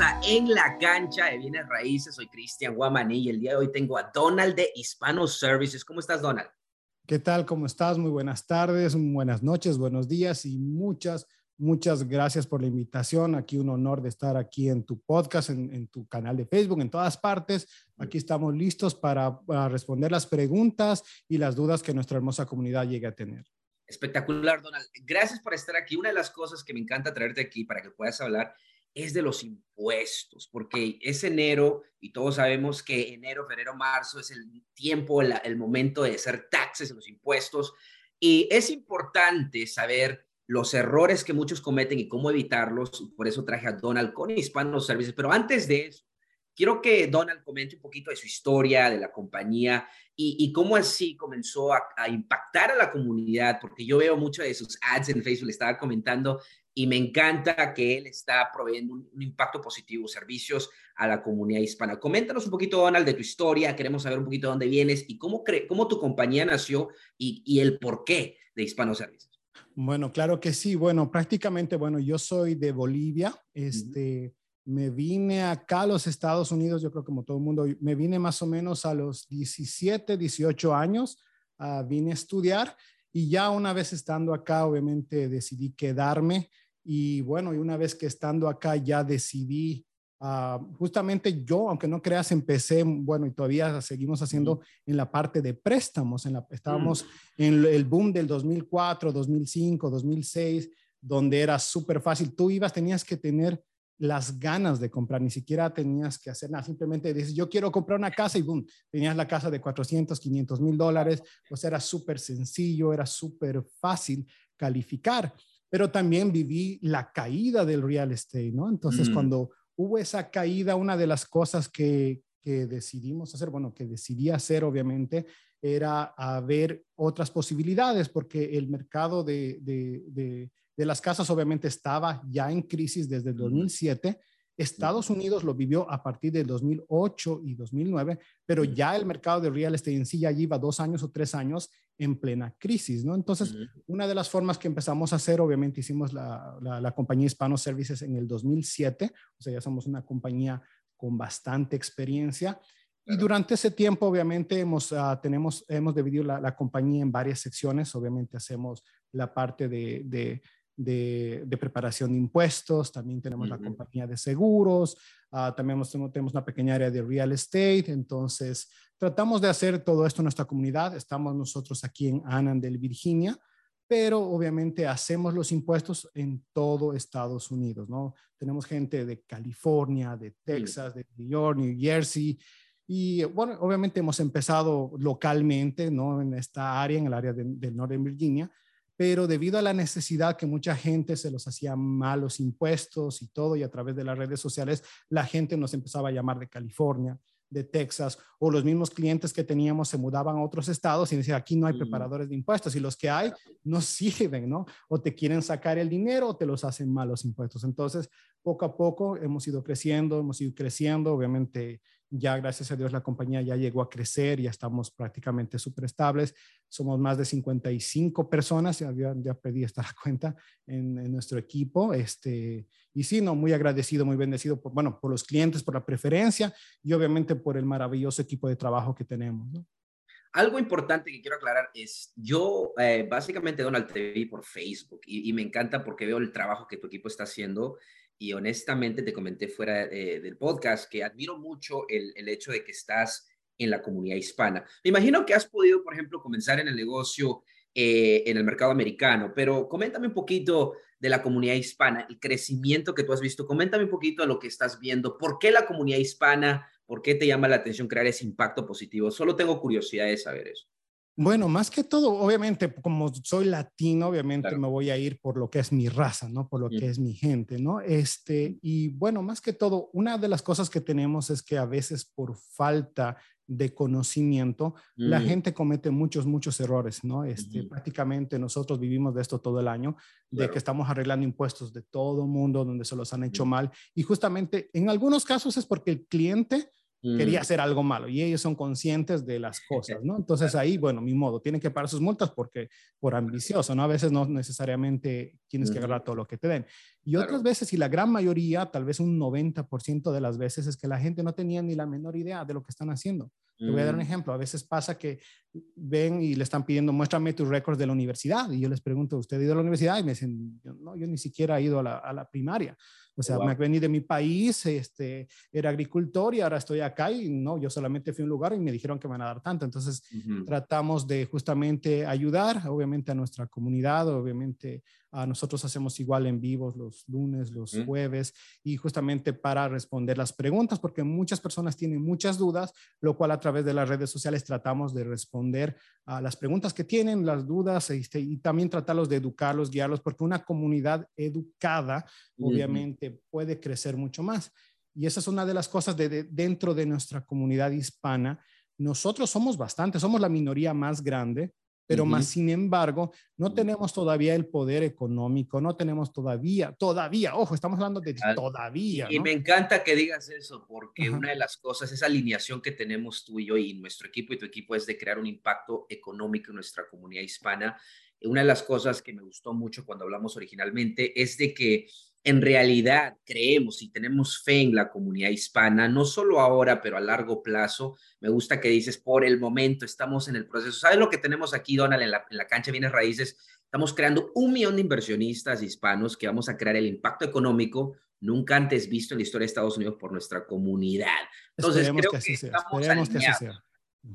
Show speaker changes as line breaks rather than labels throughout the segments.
a En la cancha de bienes raíces. Soy Cristian Guamaní y el día de hoy tengo a Donald de Hispano Services. ¿Cómo estás, Donald?
¿Qué tal? ¿Cómo estás? Muy buenas tardes, buenas noches, buenos días y muchas, muchas gracias por la invitación. Aquí un honor de estar aquí en tu podcast, en, tu canal de Facebook, en todas partes. Aquí estamos listos para, para responder las preguntas y las dudas que nuestra hermosa comunidad llegue a tener.
Espectacular, Donald. Gracias por estar aquí. Una de las cosas que me encanta traerte aquí para que puedas hablar es de los impuestos, porque es enero y todos sabemos que enero, febrero, marzo es el tiempo, el, momento de hacer taxes en los impuestos. Y es importante saber los errores que muchos cometen y cómo evitarlos. Por eso traje a Donald con Hispano Services. Pero antes de eso, quiero que Donald comente un poquito de su historia, de la compañía y, cómo así comenzó a, impactar a la comunidad, porque yo veo mucho de sus ads en Facebook, le estaba comentando, y me encanta que él está proveyendo un, impacto positivo, servicios a la comunidad hispana. Coméntanos un poquito, Donald, de tu historia, queremos saber un poquito de dónde vienes y cómo, cómo tu compañía nació y, y el porqué de Hispano Services.
Bueno, claro que sí. Bueno, prácticamente, bueno, yo soy de Bolivia. Este, me vine acá a los Estados Unidos, yo creo como todo el mundo, me vine más o menos a los 17, 18 años, uh, vine a estudiar y ya una vez estando acá, obviamente decidí quedarme y bueno, y una vez que estando acá ya decidí, ah, justamente yo, aunque no creas, empecé, bueno, y todavía seguimos haciendo en la parte de préstamos, en la, estábamos mm. en el boom del 2004, 2005, 2006, donde era súper fácil. Tú ibas, tenías que tener las ganas de comprar, ni siquiera tenías que hacer nada, simplemente dices, yo quiero comprar una casa y boom, tenías la casa de 400, 500 mil dólares, sea, era súper sencillo, era súper fácil calificar pero también viví la caída del real estate, ¿no? Entonces, mm. cuando hubo esa caída, una de las cosas que, que decidimos hacer, bueno, que decidí hacer, obviamente, era a ver otras posibilidades, porque el mercado de, de, de, de, las casas obviamente estaba ya en crisis desde el 2007 Estados Unidos lo vivió a partir del 2008 y 2009, pero ya el mercado de real estate en sí ya lleva dos años o tres años en plena crisis, ¿no? Entonces, una de las formas que empezamos a hacer, obviamente hicimos la, la, compañía Hispano Services en el 2007, o sea, ya somos una compañía con bastante experiencia. Y durante ese tiempo, obviamente, hemos, uh, tenemos, hemos dividido la, la, compañía en varias secciones. Obviamente, hacemos la parte de, de de, preparación de impuestos, también tenemos la compañía de seguros, uh, también tenemos, una pequeña área de real estate, entonces tratamos de hacer todo esto en nuestra comunidad, estamos nosotros aquí en Annandale, Virginia, pero obviamente hacemos los impuestos en todo Estados Unidos, ¿no? Tenemos gente de California, de Texas, de New York, New Jersey, y bueno, obviamente hemos empezado localmente, ¿no? En esta área, en el área del norte de Virginia, pero debido a la necesidad que mucha gente se los hacía malos impuestos y todo, y a través de las redes sociales, la gente nos empezaba a llamar de California, de Texas, o los mismos clientes que teníamos se mudaban a otros estados y decían, aquí no hay preparadores de impuestos, y los que hay no sirven, ¿no? O te quieren sacar el dinero o te los hacen malos impuestos. Entonces, poco a poco hemos ido creciendo, hemos ido creciendo, obviamente ya gracias a Dios la compañía ya llegó a crecer, ya estamos prácticamente súper estables, somos más de 55 personas, ya, ya pedí esta cuenta en, nuestro equipo, este, y sí, no, muy agradecido, muy bendecido, por, bueno, por los clientes, por la preferencia y obviamente por el maravilloso equipo de trabajo que tenemos,
Algo importante que quiero aclarar es, yo eh, básicamente Donald te vi por Facebook y, y, me encanta porque veo el trabajo que tu equipo está haciendo y honestamente te comenté fuera eh, del podcast que admiro mucho el, el, hecho de que estás en la comunidad hispana. Me imagino que has podido, por ejemplo, comenzar en el negocio eh, en el mercado americano, pero coméntame un poquito de la comunidad hispana, el crecimiento que tú has visto, coméntame un poquito de lo que estás viendo, por qué la comunidad hispana, por qué te llama la atención crear ese impacto positivo. Solo tengo curiosidad de saber eso.
Bueno, más que todo, obviamente, como soy latino, obviamente me voy a ir por lo que es mi raza, ¿no? Por lo que es mi gente, ¿no? Este, y bueno, más que todo, una de las cosas que tenemos es que a veces por falta de conocimiento, la mm. gente comete muchos, muchos errores, ¿no? Este, Prácticamente nosotros vivimos de esto todo el año, de que estamos arreglando impuestos de todo mundo donde se los han hecho mal. Y justamente en algunos casos es porque el cliente quería mm. hacer algo malo y ellos son conscientes de las cosas, ¿no? Entonces ahí, bueno, mi modo, tienen que pagar sus multas porque por ambicioso, ¿no? A veces no necesariamente tienes que agarrar todo lo que te den. Y otras veces, y la gran mayoría, tal vez un 90% de las veces, es que la gente no tenía ni la menor idea de lo que están haciendo. Te voy a dar un mm. ejemplo. A veces pasa que ven y le están pidiendo, muéstrame tus récords de la universidad. Y yo les pregunto, ¿usted ha ido a la universidad? Y me dicen, no, yo ni siquiera he ido a la, a la primaria. O sea, me vení de mi país, este, era agricultor y ahora estoy acá y no, yo solamente fui a un lugar y me dijeron que me van a dar tanto. Entonces, tratamos de justamente ayudar, obviamente, a nuestra comunidad, obviamente a nosotros hacemos igual en vivos los lunes, los jueves y justamente para responder las preguntas, porque muchas personas tienen muchas dudas, lo cual a través de las redes sociales tratamos de responder a las preguntas que tienen, las dudas este, y también tratarlos de educarlos, guiarlos, porque una comunidad educada, obviamente, puede crecer mucho más. Y esa es una de las cosas de, dentro de nuestra comunidad hispana. Nosotros somos bastante, somos la minoría más grande, pero más sin embargo, no tenemos todavía el poder económico, no tenemos todavía, todavía, ojo, estamos hablando de todavía.
Y, me encanta que digas eso, porque una de las cosas, esa alineación que tenemos tú y yo y nuestro equipo y tu equipo es de crear un impacto económico en nuestra comunidad hispana. Una de las cosas que me gustó mucho cuando hablamos originalmente es de que en realidad creemos y tenemos fe en la comunidad hispana, no solo ahora, pero a largo plazo. Me gusta que dices, por el momento estamos en el proceso. ¿Sabes lo que tenemos aquí, Donald, en la, en la cancha Bienes Raíces? Estamos creando un millón de inversionistas hispanos que vamos a crear el impacto económico nunca antes visto en la historia de Estados Unidos por nuestra comunidad. Entonces, creo que, estamos alineados.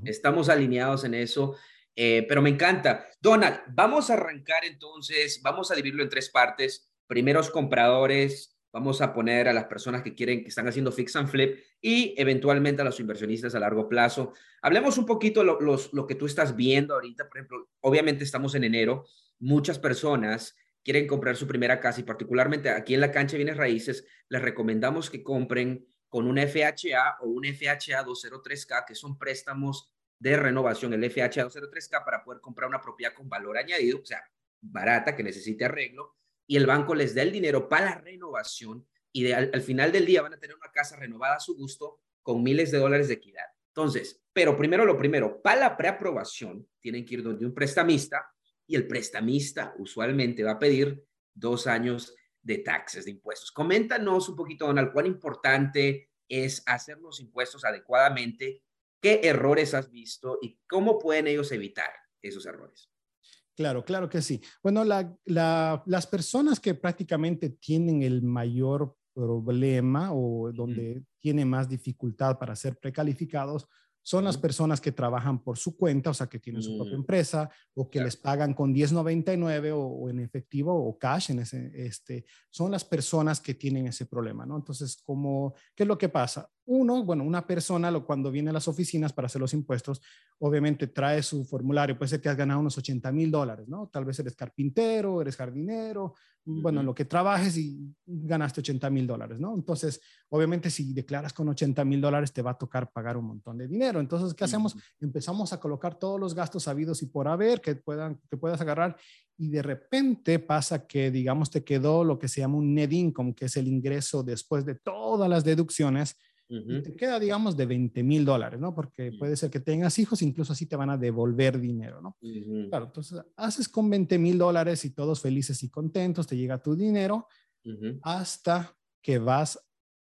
Estamos alineados en eso. Eh, pero me encanta. Donald, vamos a arrancar entonces, vamos a dividirlo en tres partes primeros compradores, vamos a poner a las personas que quieren, que están haciendo fix and flip y eventualmente a los inversionistas a largo plazo. Hablemos un poquito lo, los, lo que tú estás viendo ahorita. Por ejemplo, obviamente estamos en enero, muchas personas quieren comprar su primera casa y particularmente aquí en la cancha de bienes raíces, les recomendamos que compren con un FHA o un FHA 203K, que son préstamos de renovación, el FHA 203K para poder comprar una propiedad con valor añadido, o sea, barata, que necesite arreglo, y el banco les da el dinero para la renovación y al, final del día van a tener una casa renovada a su gusto con miles de dólares de equidad. Entonces, pero primero lo primero, para la preaprobación tienen que ir donde un prestamista y el prestamista usualmente va a pedir dos años de taxes, de impuestos. Coméntanos un poquito, Donald, cuán importante es hacer los impuestos adecuadamente, qué errores has visto y cómo pueden ellos evitar esos errores.
Claro, claro que sí. Bueno, las personas que prácticamente tienen el mayor problema o donde tiene más dificultad para ser precalificados son las personas que trabajan por su cuenta, o sea, que tienen su propia mm. empresa o que les pagan con 1099 o, o, en efectivo o cash en ese, este, son las personas que tienen ese problema, ¿no? Entonces, como, ¿qué es lo que pasa? Uno, bueno, una persona lo, cuando viene a las oficinas para hacer los impuestos, obviamente trae su formulario, puede ser que has ganado unos 80 mil dólares, ¿no? Tal vez eres carpintero, eres jardinero, bueno, en lo que trabajes y ganaste 80 mil dólares, ¿no? Entonces, obviamente si declaras con 80 mil dólares te va a tocar pagar un montón de dinero. Entonces, ¿qué hacemos? Empezamos a colocar todos los gastos habidos y por haber que, puedan, que puedas agarrar y de repente pasa que, digamos, te quedó lo que se llama un net income, que es el ingreso después de todas las deducciones y te queda, digamos, de 20 mil dólares, ¿no? Porque puede ser que tengas hijos, incluso así te van a devolver dinero, ¿no? Claro, entonces haces con 20 mil dólares y todos felices y contentos, te llega tu dinero hasta que vas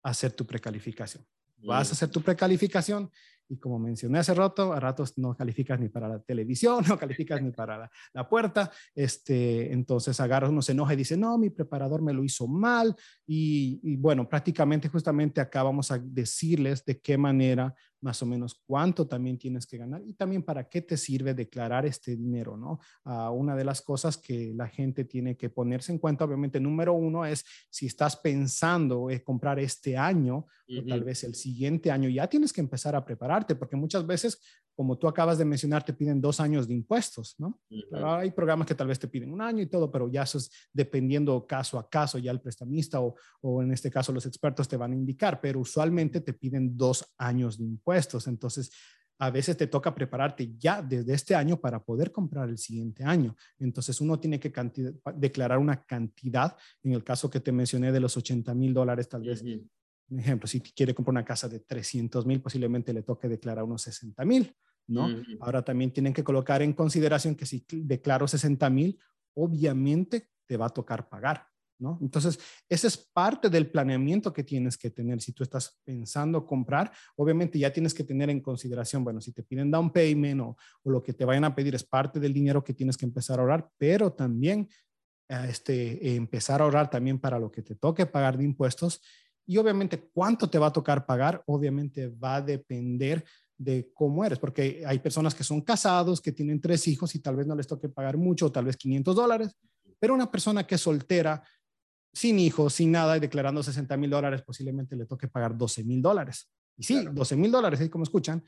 a hacer tu precalificación. Vas a hacer tu precalificación y como mencioné hace rato, a ratos no calificas ni para la televisión, no calificas ni para la, puerta. Este, entonces agarras, uno se enoja y dice, no, mi preparador me lo hizo mal. Y, y bueno, prácticamente justamente acá vamos a decirles de qué manera más o menos cuánto también tienes que ganar y también para qué te sirve declarar este dinero, ¿no? Ah, una de las cosas que la gente tiene que ponerse en cuenta, obviamente, número uno es si estás pensando en comprar este año o tal vez el siguiente año, ya tienes que empezar a prepararte porque muchas veces como tú acabas de mencionar, te piden dos años de impuestos, ¿no? hay programas que tal vez te piden un año y todo, pero ya eso es dependiendo caso a caso, ya el prestamista o, o en este caso los expertos te van a indicar, pero usualmente te piden dos años de impuestos. Entonces, a veces te toca prepararte ya desde este año para poder comprar el siguiente año. Entonces uno tiene que declarar una cantidad, en el caso que te mencioné de los 80 mil dólares, tal vez, un ejemplo, si quiere comprar una casa de 300 mil, posiblemente le toque declarar unos 60 mil, ¿no? Ahora también tienen que colocar en consideración que si declaro 60 mil, obviamente te va a tocar pagar. ¿No? Entonces, ese es parte del planeamiento que tienes que tener. Si tú estás pensando comprar, obviamente ya tienes que tener en consideración, bueno, si te piden down payment o, o lo que te vayan a pedir es parte del dinero que tienes que empezar a ahorrar, pero también eh, este, empezar a ahorrar también para lo que te toque pagar de impuestos. Y obviamente, cuánto te va a tocar pagar, obviamente va a depender de cómo eres, porque hay personas que son casados, que tienen tres hijos y tal vez no les toque pagar mucho, tal vez 500 dólares, pero una persona que es soltera, sin hijos, sin nada y declarando 60 mil dólares, posiblemente le toque pagar 12 mil dólares. Y sí, 12 mil dólares, ahí como escuchan.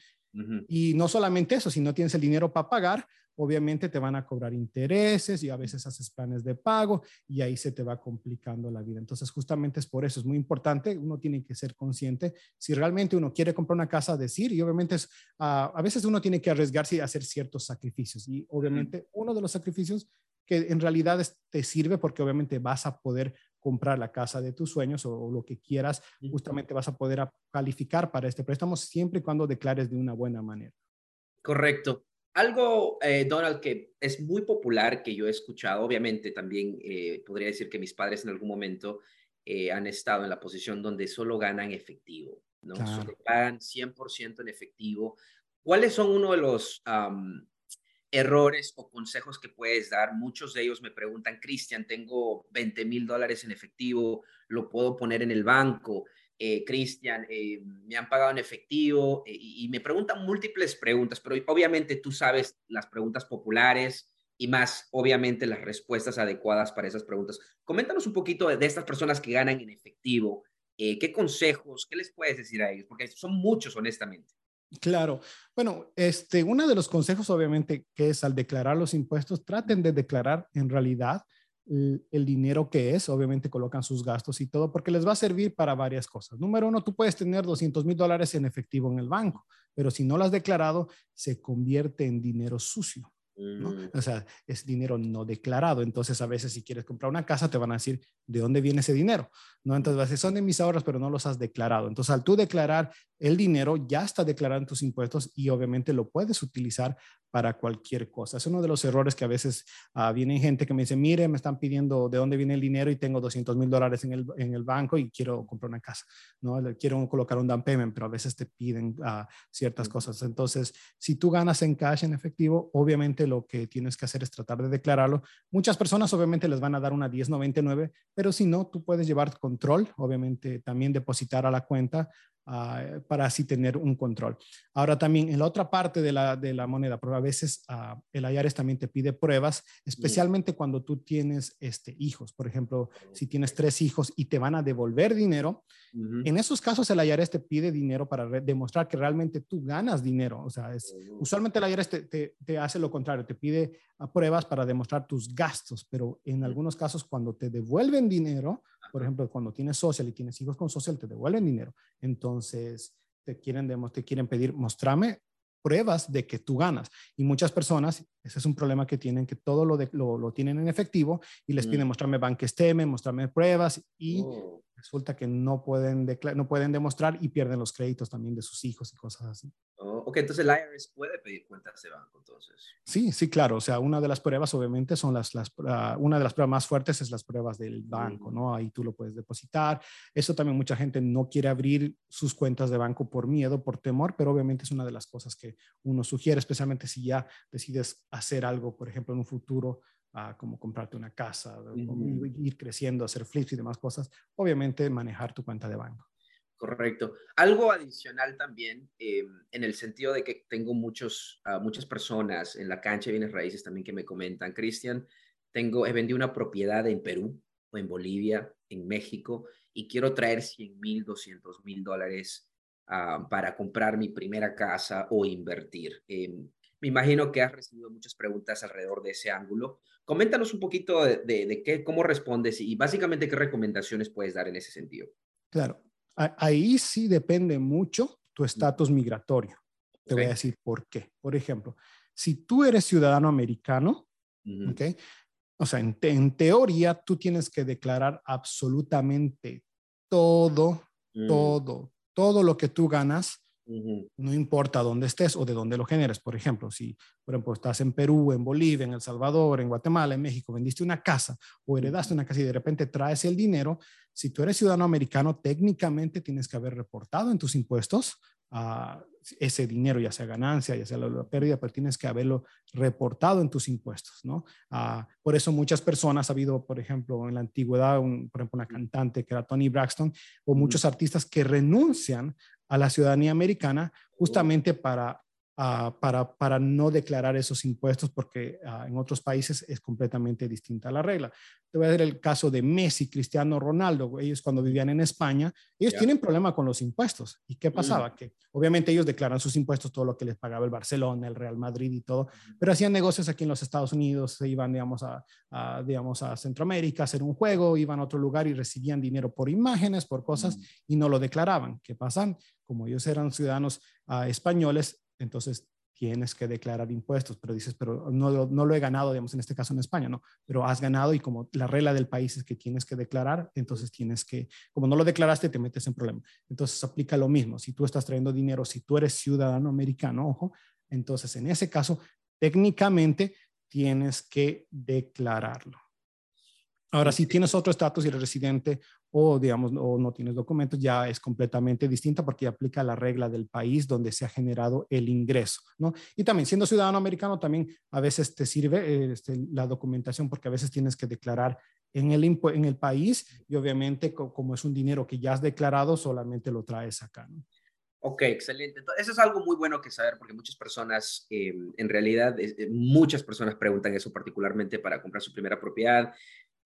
Y no solamente eso, si no tienes el dinero para pagar, obviamente te van a cobrar intereses y a veces haces planes de pago y ahí se te va complicando la vida. Entonces, justamente es por eso, es muy importante, uno tiene que ser consciente, si realmente uno quiere comprar una casa, decir, y obviamente es, ah, a veces uno tiene que arriesgarse y hacer ciertos sacrificios. Y obviamente uno de los sacrificios que en realidad te sirve porque obviamente vas a poder comprar la casa de tus sueños o, lo que quieras, justamente vas a poder calificar para este préstamo siempre y cuando declares de una buena manera.
Correcto. Algo, eh, Donald, que es muy popular que yo he escuchado, obviamente también eh, podría decir que mis padres en algún momento eh, han estado en la posición donde solo ganan efectivo, ¿no? Solo pagan 100% en efectivo. ¿Cuáles son uno de los errores o consejos que puedes dar. Muchos de ellos me preguntan, Cristian, tengo 20 mil dólares en efectivo, lo puedo poner en el banco. Eh, Cristian, eh, me han pagado en efectivo eh, y, me preguntan múltiples preguntas, pero obviamente tú sabes las preguntas populares y más, obviamente, las respuestas adecuadas para esas preguntas. Coméntanos un poquito de, estas personas que ganan en efectivo. ¿Qué consejos, qué les puedes decir a ellos? Porque son muchos, honestamente.
Claro. Bueno, este, uno de los consejos, obviamente, que es al declarar los impuestos, traten de declarar en realidad el, dinero que es, obviamente colocan sus gastos y todo, porque les va a servir para varias cosas. Número uno, tú puedes tener 200 mil dólares en efectivo en el banco, pero si no lo has declarado, se convierte en dinero sucio. Mm. O sea, es dinero no declarado. Entonces, a veces si quieres comprar una casa, te van a decir, ¿de dónde viene ese dinero? ¿No? Entonces, a decir, son de mis ahorros, pero no los has declarado. Entonces, al tú declarar el dinero, ya está declarado en tus impuestos y obviamente lo puedes utilizar para cualquier cosa. Es uno de los errores que a veces uh, viene gente que me dice, mire, me están pidiendo de dónde viene el dinero y tengo 200 mil dólares en el, en el banco y quiero comprar una casa, ¿no? Quiero colocar un down payment, pero a veces te piden uh, ciertas cosas. Entonces, si tú ganas en cash, en efectivo, obviamente lo que tienes que hacer es tratar de declararlo. Muchas personas obviamente les van a dar una 1099, pero si no, tú puedes llevar control, obviamente también depositar a la cuenta Ah, para así tener un control. Ahora también en la otra parte de la, de la moneda, a veces uh, el IARES también te pide pruebas, especialmente cuando tú tienes este, hijos. Por ejemplo, si tienes tres hijos y te van a devolver dinero, en esos casos el IARES te pide dinero para demostrar que realmente tú ganas dinero. O sea, es, usualmente el IARES te, te, te, hace lo contrario, te pide uh, pruebas para demostrar tus gastos, pero en algunos casos cuando te devuelven dinero, por ejemplo, cuando tienes social y tienes hijos con social, te devuelven dinero. Entonces, te quieren, te quieren pedir, mostrame pruebas de que tú ganas. Y muchas personas, ese es un problema que tienen, que todo lo, de, lo, lo tienen en efectivo y les piden mostrarme bank statement, mostrarme pruebas y oh. resulta que no pueden, no pueden demostrar y pierden los créditos también de sus hijos y cosas así.
Oh, ok, entonces el IRS puede pedir cuentas de banco, entonces.
Sí, sí, claro. O sea, una de las pruebas, obviamente, son las, las uh, una de las pruebas más fuertes es las pruebas del banco, ¿no? Ahí tú lo puedes depositar. Eso también mucha gente no quiere abrir sus cuentas de banco por miedo, por temor, pero obviamente es una de las cosas que uno sugiere, especialmente si ya decides hacer algo, por ejemplo, en un futuro, uh, como comprarte una casa, uh -huh. ir creciendo, hacer flips y demás cosas, obviamente manejar tu cuenta de banco.
Correcto. Algo adicional también, eh, en el sentido de que tengo muchos, uh, muchas personas en la cancha de bienes raíces también que me comentan, Cristian, tengo, he vendido una propiedad en Perú o en Bolivia, en México, y quiero traer 100 mil, 200 mil dólares uh, para comprar mi primera casa o invertir. Eh, me imagino que has recibido muchas preguntas alrededor de ese ángulo. Coméntanos un poquito de, de, de qué, cómo respondes y básicamente qué recomendaciones puedes dar en ese sentido.
Claro, ahí sí depende mucho tu estatus migratorio. Te voy a decir por qué. Por ejemplo, si tú eres ciudadano americano, ¿ok? O sea, en, en, teoría tú tienes que declarar absolutamente todo, mm. todo, todo lo que tú ganas no importa dónde estés o de dónde lo generes. Por ejemplo, si, por ejemplo, estás en Perú, en Bolivia, en El Salvador, en Guatemala, en México, vendiste una casa o heredaste una casa y de repente traes el dinero, si tú eres ciudadano americano, técnicamente tienes que haber reportado en tus impuestos ese dinero, ya sea ganancia, ya sea la, pérdida, pero tienes que haberlo reportado en tus impuestos, ¿no? Ah, por eso muchas personas, ha habido, por ejemplo, en la antigüedad, un, por ejemplo, una cantante que era Tony Braxton, o muchos artistas que renuncian a la ciudadanía americana justamente para Ah, para, para, no declarar esos impuestos porque ah, en otros países es completamente distinta la regla. Te voy a dar el caso de Messi, Cristiano Ronaldo. Ellos cuando vivían en España, ellos tienen problema con los impuestos. ¿Y qué mm. pasaba? Que obviamente ellos declaran sus impuestos, todo lo que les pagaba el Barcelona, el Real Madrid y todo, pero hacían negocios aquí en los Estados Unidos, se iban, digamos, a, digamos, a Centroamérica a hacer un juego, iban a otro lugar y recibían dinero por imágenes, por cosas, mm. y no lo declaraban. ¿Qué pasan? Como ellos eran ciudadanos ah, españoles, entonces tienes que declarar impuestos, pero dices, pero no, no, lo he ganado, digamos, en este caso en España, no, pero has ganado y como la regla del país es que tienes que declarar, entonces tienes que, como no lo declaraste, te metes en problema. Entonces aplica lo mismo, si tú estás trayendo dinero, si tú eres ciudadano americano, ojo, entonces en ese caso, técnicamente tienes que declararlo. Ahora, si tienes otro estatus y eres residente o, digamos, o no tienes documentos, ya es completamente distinta porque aplica la regla del país donde se ha generado el ingreso, ¿no? Y también, siendo ciudadano americano, también a veces te sirve este, la documentación porque a veces tienes que declarar en el, en el país y obviamente como es un dinero que ya has declarado, solamente lo traes acá, ¿no?
Ok, excelente. Entonces, eso es algo muy bueno que saber porque muchas personas, em, en realidad, eh, muchas personas preguntan eso particularmente para comprar su primera propiedad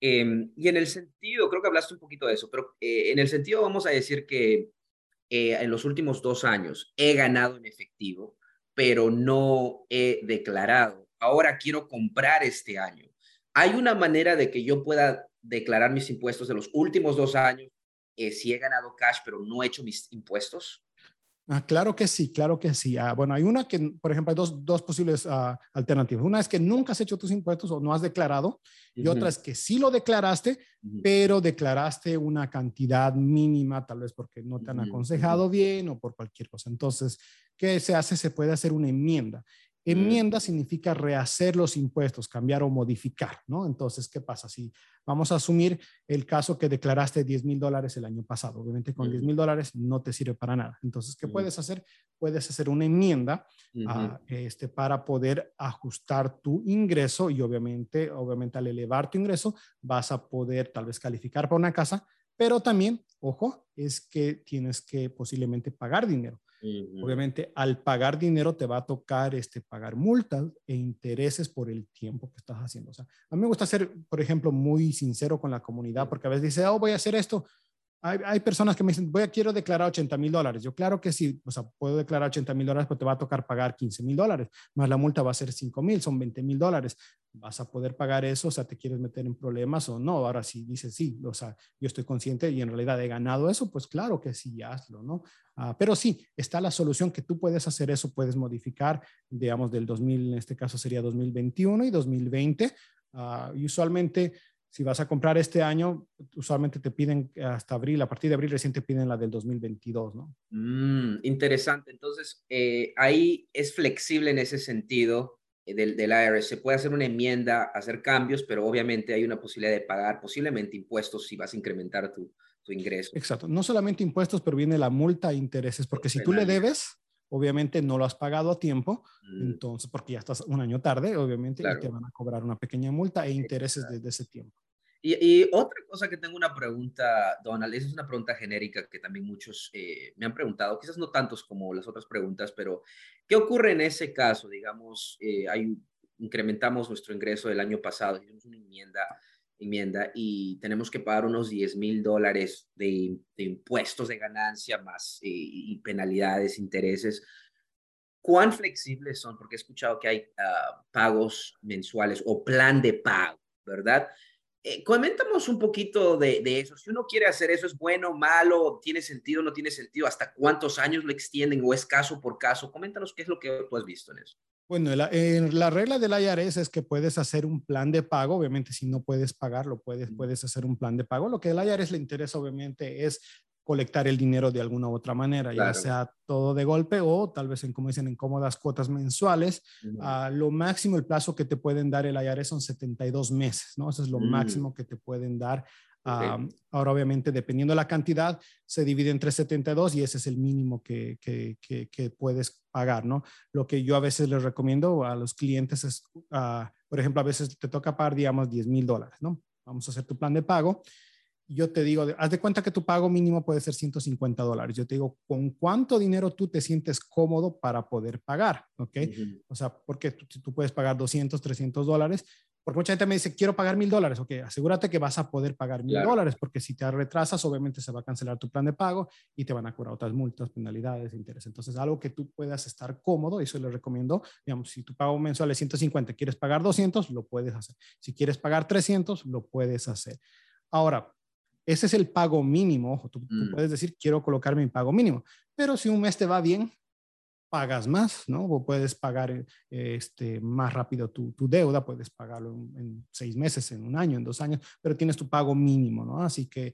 Em, y en el sentido, creo que hablaste un poquito de eso, pero eh, en el sentido vamos a decir que eh, en los últimos dos años he ganado en efectivo, pero no he declarado. Ahora quiero comprar este año. ¿Hay una manera de que yo pueda declarar mis impuestos de los últimos dos años eh, si he ganado cash, pero no he hecho mis impuestos?
Ah, claro que sí, claro que sí. Ah, bueno, hay una que, por ejemplo, hay dos, dos posibles ah, alternativas. Una es que nunca has hecho tus impuestos o no has declarado, y otra es que sí lo declaraste, pero declaraste una cantidad mínima, tal vez porque no te han aconsejado bien o por cualquier cosa. Entonces, ¿qué se hace? Se puede hacer una enmienda. Enmienda significa rehacer los impuestos, cambiar o modificar, ¿no? Entonces, ¿qué pasa? Si vamos a asumir el caso que declaraste 10 mil dólares el año pasado, obviamente con 10 mil dólares no te sirve para nada. Entonces, ¿qué puedes hacer? Puedes hacer una enmienda ah, este, para poder ajustar tu ingreso y obviamente, obviamente al elevar tu ingreso vas a poder tal vez calificar para una casa, pero también, ojo, es que tienes que posiblemente pagar dinero. Obviamente, al pagar dinero te va a tocar este, pagar multas e intereses por el tiempo que estás haciendo. O sea, a mí me gusta ser, por ejemplo, muy sincero con la comunidad, porque a veces dice, oh, voy a hacer esto, hay, personas que me dicen, voy a, quiero declarar 80 mil dólares. Yo, claro que sí, o sea, puedo declarar 80 mil dólares, pero te va a tocar pagar 15 mil dólares, más la multa va a ser 5 mil, son 20 mil dólares. ¿Vas a poder pagar eso? O sea, ¿te quieres meter en problemas o no? Ahora sí dices sí, o sea, yo estoy consciente y en realidad he ganado eso, pues claro que sí, hazlo, ¿no? Ah, pero sí, está la solución que tú puedes hacer eso, puedes modificar, digamos, del 2000, en este caso sería 2021 y 2020. Uh, y usualmente si vas a comprar este año, usualmente te piden hasta abril, a partir de abril recién te piden la del 2022, ¿no?
Mm, interesante. Entonces, eh, ahí es flexible en ese sentido eh, del, del IRS. Se puede hacer una enmienda, hacer cambios, pero obviamente hay una posibilidad de pagar posiblemente impuestos si vas a incrementar tu, tu ingreso.
Exacto. No solamente impuestos, pero viene la multa e intereses, porque si tú le debes, obviamente no lo has pagado a tiempo, mm. entonces, porque ya estás un año tarde, obviamente, y te van a cobrar una pequeña multa e intereses desde ese tiempo.
Y, otra cosa que tengo una pregunta, Donald, esa es una pregunta genérica que también muchos eh, me han preguntado, quizás no tantos como las otras preguntas, pero ¿qué ocurre en ese caso? Digamos, eh, hay, incrementamos nuestro ingreso del año pasado, hicimos una enmienda enmienda y tenemos que pagar unos 10 mil dólares de, impuestos de ganancia más eh, y penalidades, intereses. ¿Cuán flexibles son? Porque he escuchado que hay ah, pagos mensuales o plan de pago, ¿verdad? Eh, coméntanos un poquito de, eso. Si uno quiere hacer eso, ¿es bueno, malo, tiene sentido, no tiene sentido? ¿Hasta cuántos años lo extienden o es caso por caso? Coméntanos qué es lo que tú has visto en eso.
Bueno, la, la regla del IRS es que puedes hacer un plan de pago. Obviamente, si no puedes pagarlo, puedes, puedes hacer un plan de pago. Lo que al IRS le interesa, obviamente, es colectar el dinero de alguna u otra manera, ya sea todo de golpe o tal vez en, como dicen, en cómodas cuotas mensuales. a lo máximo, el plazo que te pueden dar el IRS son 72 meses, ¿no? Eso es lo mm. máximo que te pueden dar. ahora, obviamente, dependiendo de la cantidad, se divide entre 72 y ese es el mínimo que, que, que, puedes pagar, ¿no? Lo que yo a veces les recomiendo a los clientes es, ah, por ejemplo, a veces te toca pagar, digamos, 10 mil dólares, ¿no? Vamos a hacer tu plan de pago yo te digo, haz de cuenta que tu pago mínimo puede ser 150 dólares. Yo te digo, ¿con cuánto dinero tú te sientes cómodo para poder pagar? ¿Ok? O sea, porque tú, tú, puedes pagar 200, 300 dólares. Porque mucha gente me dice, quiero pagar mil dólares. Ok, asegúrate que vas a poder pagar mil dólares, porque si te retrasas, obviamente se va a cancelar tu plan de pago y te van a cobrar otras multas, penalidades, intereses. Entonces, algo que tú puedas estar cómodo, eso les recomiendo. Digamos, si tu pago mensual es 150, quieres pagar 200, lo puedes hacer. Si quieres pagar 300, lo puedes hacer. Ahora, ese es el pago mínimo. Tú, mm. puedes decir, quiero colocar mi pago mínimo. Pero si un mes te va bien, pagas más, ¿no? O puedes pagar este, más rápido tu, deuda, puedes pagarlo en, seis meses, en un año, en dos años, pero tienes tu pago mínimo, ¿no? Así que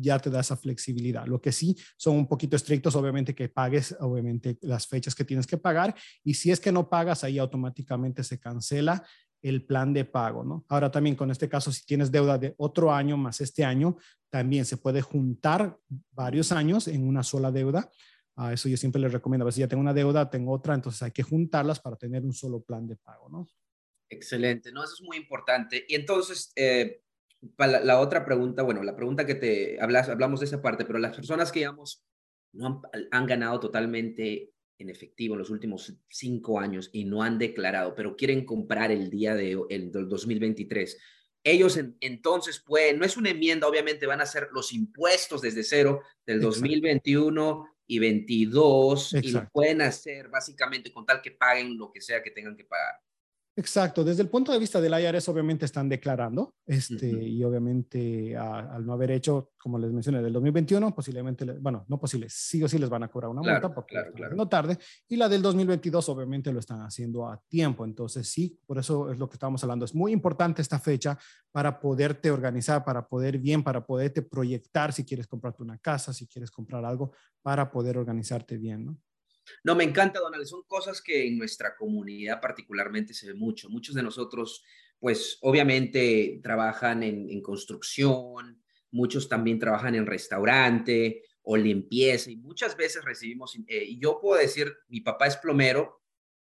ya, te da esa flexibilidad. Lo que sí son un poquito estrictos, obviamente que pagues, obviamente las fechas que tienes que pagar y si es que no pagas, ahí automáticamente se cancela el plan de pago, ¿no? Ahora también con este caso, si tienes deuda de otro año más este año, también se puede juntar varios años en una sola deuda. A eso yo siempre les recomiendo. A ver si ya tengo una deuda, tengo otra, entonces hay que juntarlas para tener un solo plan de pago, ¿no?
Excelente, ¿no? Eso es muy importante. Y entonces, eh, la, otra pregunta, bueno, la pregunta que te hablas, hablamos de esa parte, pero las personas que, digamos, no han ganado totalmente en efectivo en los últimos cinco años y no han declarado, pero quieren comprar el día de el, del 2023, ellos entonces pueden, no es una enmienda, obviamente van a hacer los impuestos desde cero del 2021 y 22 y lo pueden hacer básicamente con tal que paguen lo que sea que tengan que pagar.
Exacto, desde el punto de vista del IRS obviamente están declarando este, y obviamente al no haber hecho, como les mencioné, del 2021 posiblemente, bueno, no posible, sí o sí les van a cobrar una multa porque claro, claro. tarde y la del 2022 obviamente lo están haciendo a tiempo, entonces sí, por eso es lo que estamos hablando, es muy importante esta fecha para poderte organizar, para poder bien, para poderte proyectar si quieres comprarte una casa, si quieres comprar algo, para poder organizarte bien, ¿no?
No, me encanta, Donald. Son cosas que en nuestra comunidad particularmente se ve mucho. Muchos de nosotros, pues obviamente trabajan en, construcción, muchos también trabajan en restaurante o limpieza y muchas veces recibimos, eh, y yo puedo decir, mi papá es plomero,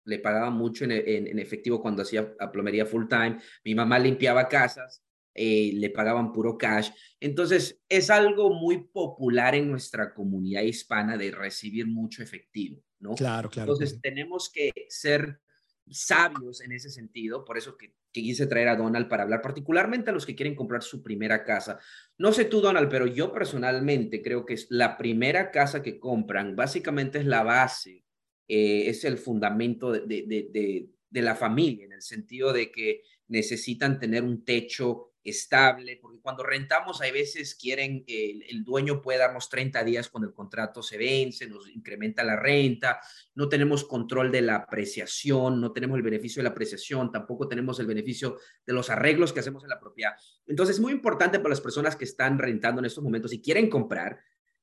le pagaba mucho en, efectivo cuando hacía plomería full time, mi mamá limpiaba casas, eh, le pagaban puro cash. Entonces, es algo muy popular en nuestra comunidad hispana de recibir mucho efectivo, ¿no?
Claro, claro.
Entonces, tenemos que ser sabios en ese sentido, por eso que, quise traer a Donald para hablar particularmente a los que quieren comprar su primera casa. No sé tú, Donald, pero yo personalmente creo que es la primera casa que compran, básicamente es la base, eh, es el fundamento de, de, de la familia, en el sentido de que necesitan tener un techo estable, porque cuando rentamos hay veces quieren, el, el dueño puede darnos 30 días cuando el contrato se vence, nos incrementa la renta, no tenemos control de la apreciación, no tenemos el beneficio de la apreciación, tampoco tenemos el beneficio de los arreglos que hacemos en la propiedad. Entonces es muy importante para las personas que están rentando en estos momentos y quieren comprar,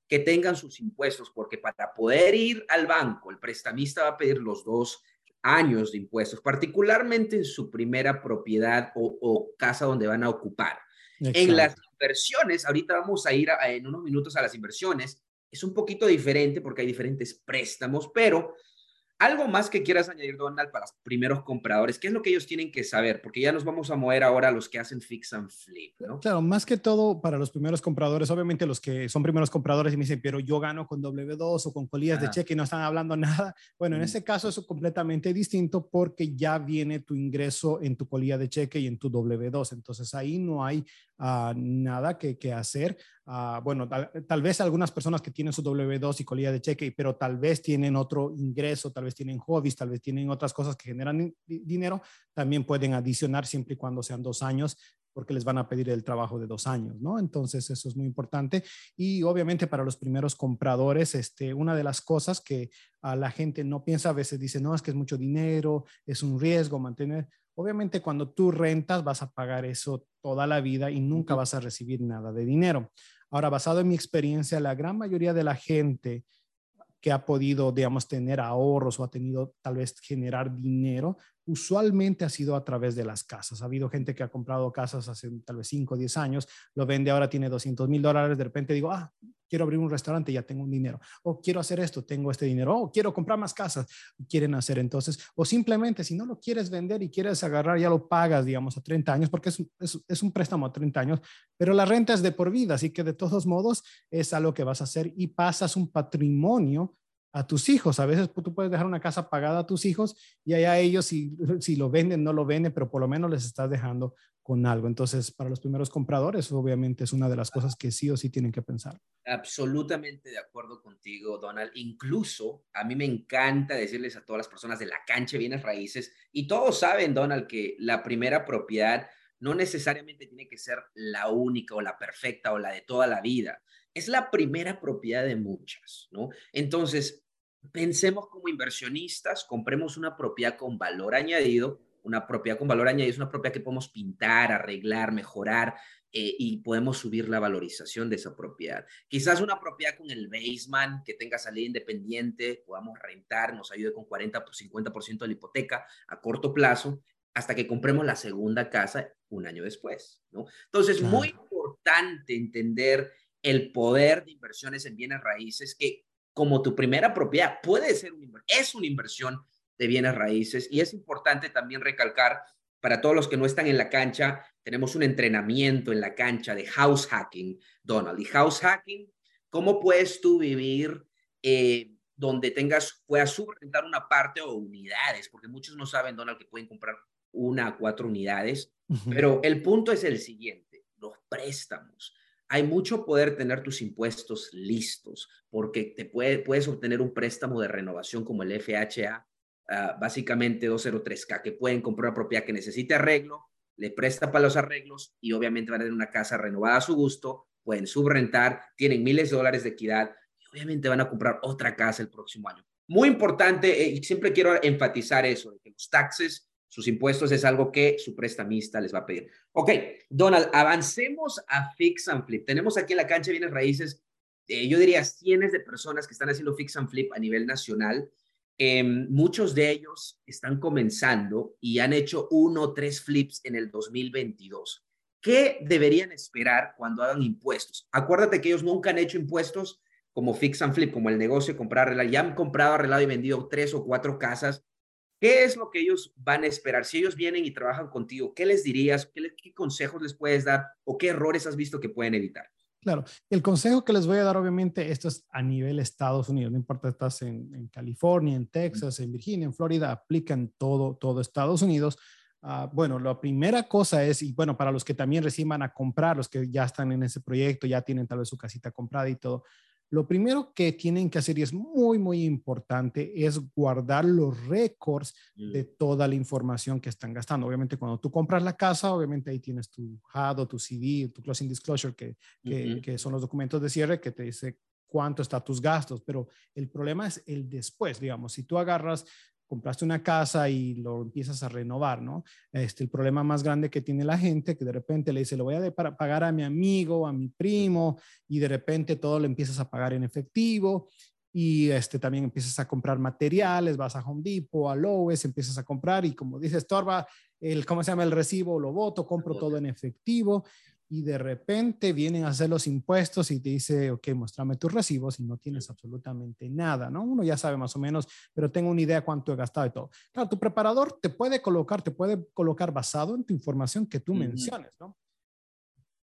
que tengan sus impuestos, porque para poder ir al banco, el prestamista va a pedir los dos años de impuestos, particularmente en su primera propiedad o, casa donde van a ocupar. En las inversiones, ahorita vamos a ir en unos minutos a las inversiones, es un poquito diferente porque hay diferentes préstamos, pero algo más que quieras añadir, Donald, para los primeros compradores, ¿qué es lo que ellos tienen que saber? Porque ya nos vamos a mover ahora a los que hacen fix and flip, ¿no?
Claro, más que todo para los primeros compradores, obviamente los que son primeros compradores y me dicen, pero yo gano con W2 o con colillas de cheque y no están hablando nada. Bueno, en ese caso es completamente distinto porque ya viene tu ingreso en tu colilla de cheque y en tu W2. Entonces ahí no hay nada que, hacer. Uh, bueno, tal, tal, vez algunas personas que tienen su W2 y colilla de cheque, pero tal vez tienen otro ingreso, tal vez tienen hobbies, tal vez tienen otras cosas que generan dinero, también pueden adicionar siempre y cuando sean dos años porque les van a pedir el trabajo de dos años, ¿no? Entonces, eso es muy importante. Y obviamente para los primeros compradores, este, una de las cosas que a la gente no piensa, a veces dice, no, es que es mucho dinero, es un riesgo mantener. Obviamente cuando tú rentas vas a pagar eso toda la vida y nunca vas a recibir nada de dinero. Ahora, basado en mi experiencia, la gran mayoría de la gente que ha podido, digamos, tener ahorros o ha tenido tal vez generar dinero, usualmente ha sido a través de las casas. Ha habido gente que ha comprado casas hace tal vez 5 o 10 años, lo vende ahora, tiene 200 mil dólares, de repente digo, ah, quiero abrir un restaurante, ya tengo un dinero, o quiero hacer esto, tengo este dinero, o quiero comprar más casas, quieren hacer entonces, o simplemente si no lo quieres vender y quieres agarrar, ya lo pagas, digamos, a 30 años, porque es, es, es un préstamo a 30 años, pero la renta es de por vida, así que de todos modos es algo que vas a hacer y pasas un patrimonio a tus hijos. A veces tú puedes dejar una casa pagada a tus hijos y allá ellos si, si lo venden, no lo venden, pero por lo menos les estás dejando con algo. Entonces, para los primeros compradores, obviamente es una de las cosas que sí o sí tienen que pensar.
Absolutamente de acuerdo contigo, Donald. Incluso a mí me encanta decirles a todas las personas de la cancha bienes raíces, y todos saben, Donald, que la primera propiedad no necesariamente tiene que ser la única o la perfecta o la de toda la vida. Es la primera propiedad de muchas, ¿no? Entonces, pensemos como inversionistas, compremos una propiedad con valor añadido. Una propiedad con valor añadido es una propiedad que podemos pintar, arreglar, mejorar eh, y podemos subir la valorización de esa propiedad. Quizás una propiedad con el basement que tenga salida independiente, podamos rentar, nos ayude con 40 o 50% de la hipoteca a corto plazo hasta que compremos la segunda casa un año después, ¿no? Entonces, muy importante entender el poder de inversiones en bienes raíces que como tu primera propiedad. Puede ser un, es una inversión de bienes raíces y es importante también recalcar para todos los que no están en la cancha, tenemos un entrenamiento en la cancha de house hacking, Donald. Y house hacking, ¿cómo puedes tú vivir eh, donde tengas, puedas subrentar una parte o unidades? Porque muchos no saben, Donald, que pueden comprar una a cuatro unidades. Pero el punto es el siguiente, los préstamos hay mucho poder tener tus impuestos listos, porque te puede, puedes obtener un préstamo de renovación como el FHA, ah, básicamente 203K, que pueden comprar una propiedad que necesite arreglo, le presta para los arreglos y obviamente van a tener una casa renovada a su gusto, pueden subrentar, tienen miles de dólares de equidad y obviamente van a comprar otra casa el próximo año. Muy importante, eh, y siempre quiero enfatizar eso, de que los taxes sus impuestos es algo que su prestamista les va a pedir. Ok, Donald, avancemos a Fix and Flip. Tenemos aquí en la cancha bienes raíces, eh, yo diría cientos de personas que están haciendo Fix and Flip a nivel nacional. Em, muchos de ellos están comenzando y han hecho uno o tres flips en el 2022. ¿Qué deberían esperar cuando hagan impuestos? Acuérdate que ellos nunca han hecho impuestos como Fix and Flip, como el negocio comprar, arreglar. Ya han comprado, arreglado y vendido tres o cuatro casas ¿Qué es lo que ellos van a esperar? Si ellos vienen y trabajan contigo, ¿qué les dirías? ¿Qué, consejos les puedes dar? ¿O qué errores has visto que pueden evitar?
Claro, el consejo que les voy a dar, obviamente, esto es a nivel Estados Unidos, no importa estás en, California, en Texas, en Virginia, en Florida, aplica en todo, todo Estados Unidos. Ah, bueno, la primera cosa es, y bueno, para los que también recién van a comprar, los que ya están en ese proyecto, ya tienen tal vez su casita comprada y todo, lo primero que tienen que hacer, y es muy, muy importante, es guardar los récords de mm. toda la información que están gastando. Obviamente, cuando tú compras la casa, obviamente ahí tienes tu HUD tu CD, tu Closing Disclosure, que, que, son los documentos de cierre que te dice cuánto está tus gastos, pero el problema es el después, digamos, si tú agarras compraste una casa y lo empiezas a renovar, ¿no? Este, el problema más grande que tiene la gente, que de repente le dice, lo voy a pagar a mi amigo, a mi primo, y de repente todo lo empiezas a pagar en efectivo, y este, también empiezas a comprar materiales, vas a Home Depot, a Lowe's, empiezas a comprar, y como dices, Torba, el, ¿cómo se llama? El recibo, lo voto, compro todo en efectivo, y de repente vienen a hacer los impuestos y te dice, ok, muéstrame tus recibos y no tienes absolutamente nada, ¿no? Uno ya sabe más o menos, pero tengo una idea cuánto he gastado y todo. Claro, tu preparador te puede colocar, te puede colocar basado en tu información que tú menciones, ¿no?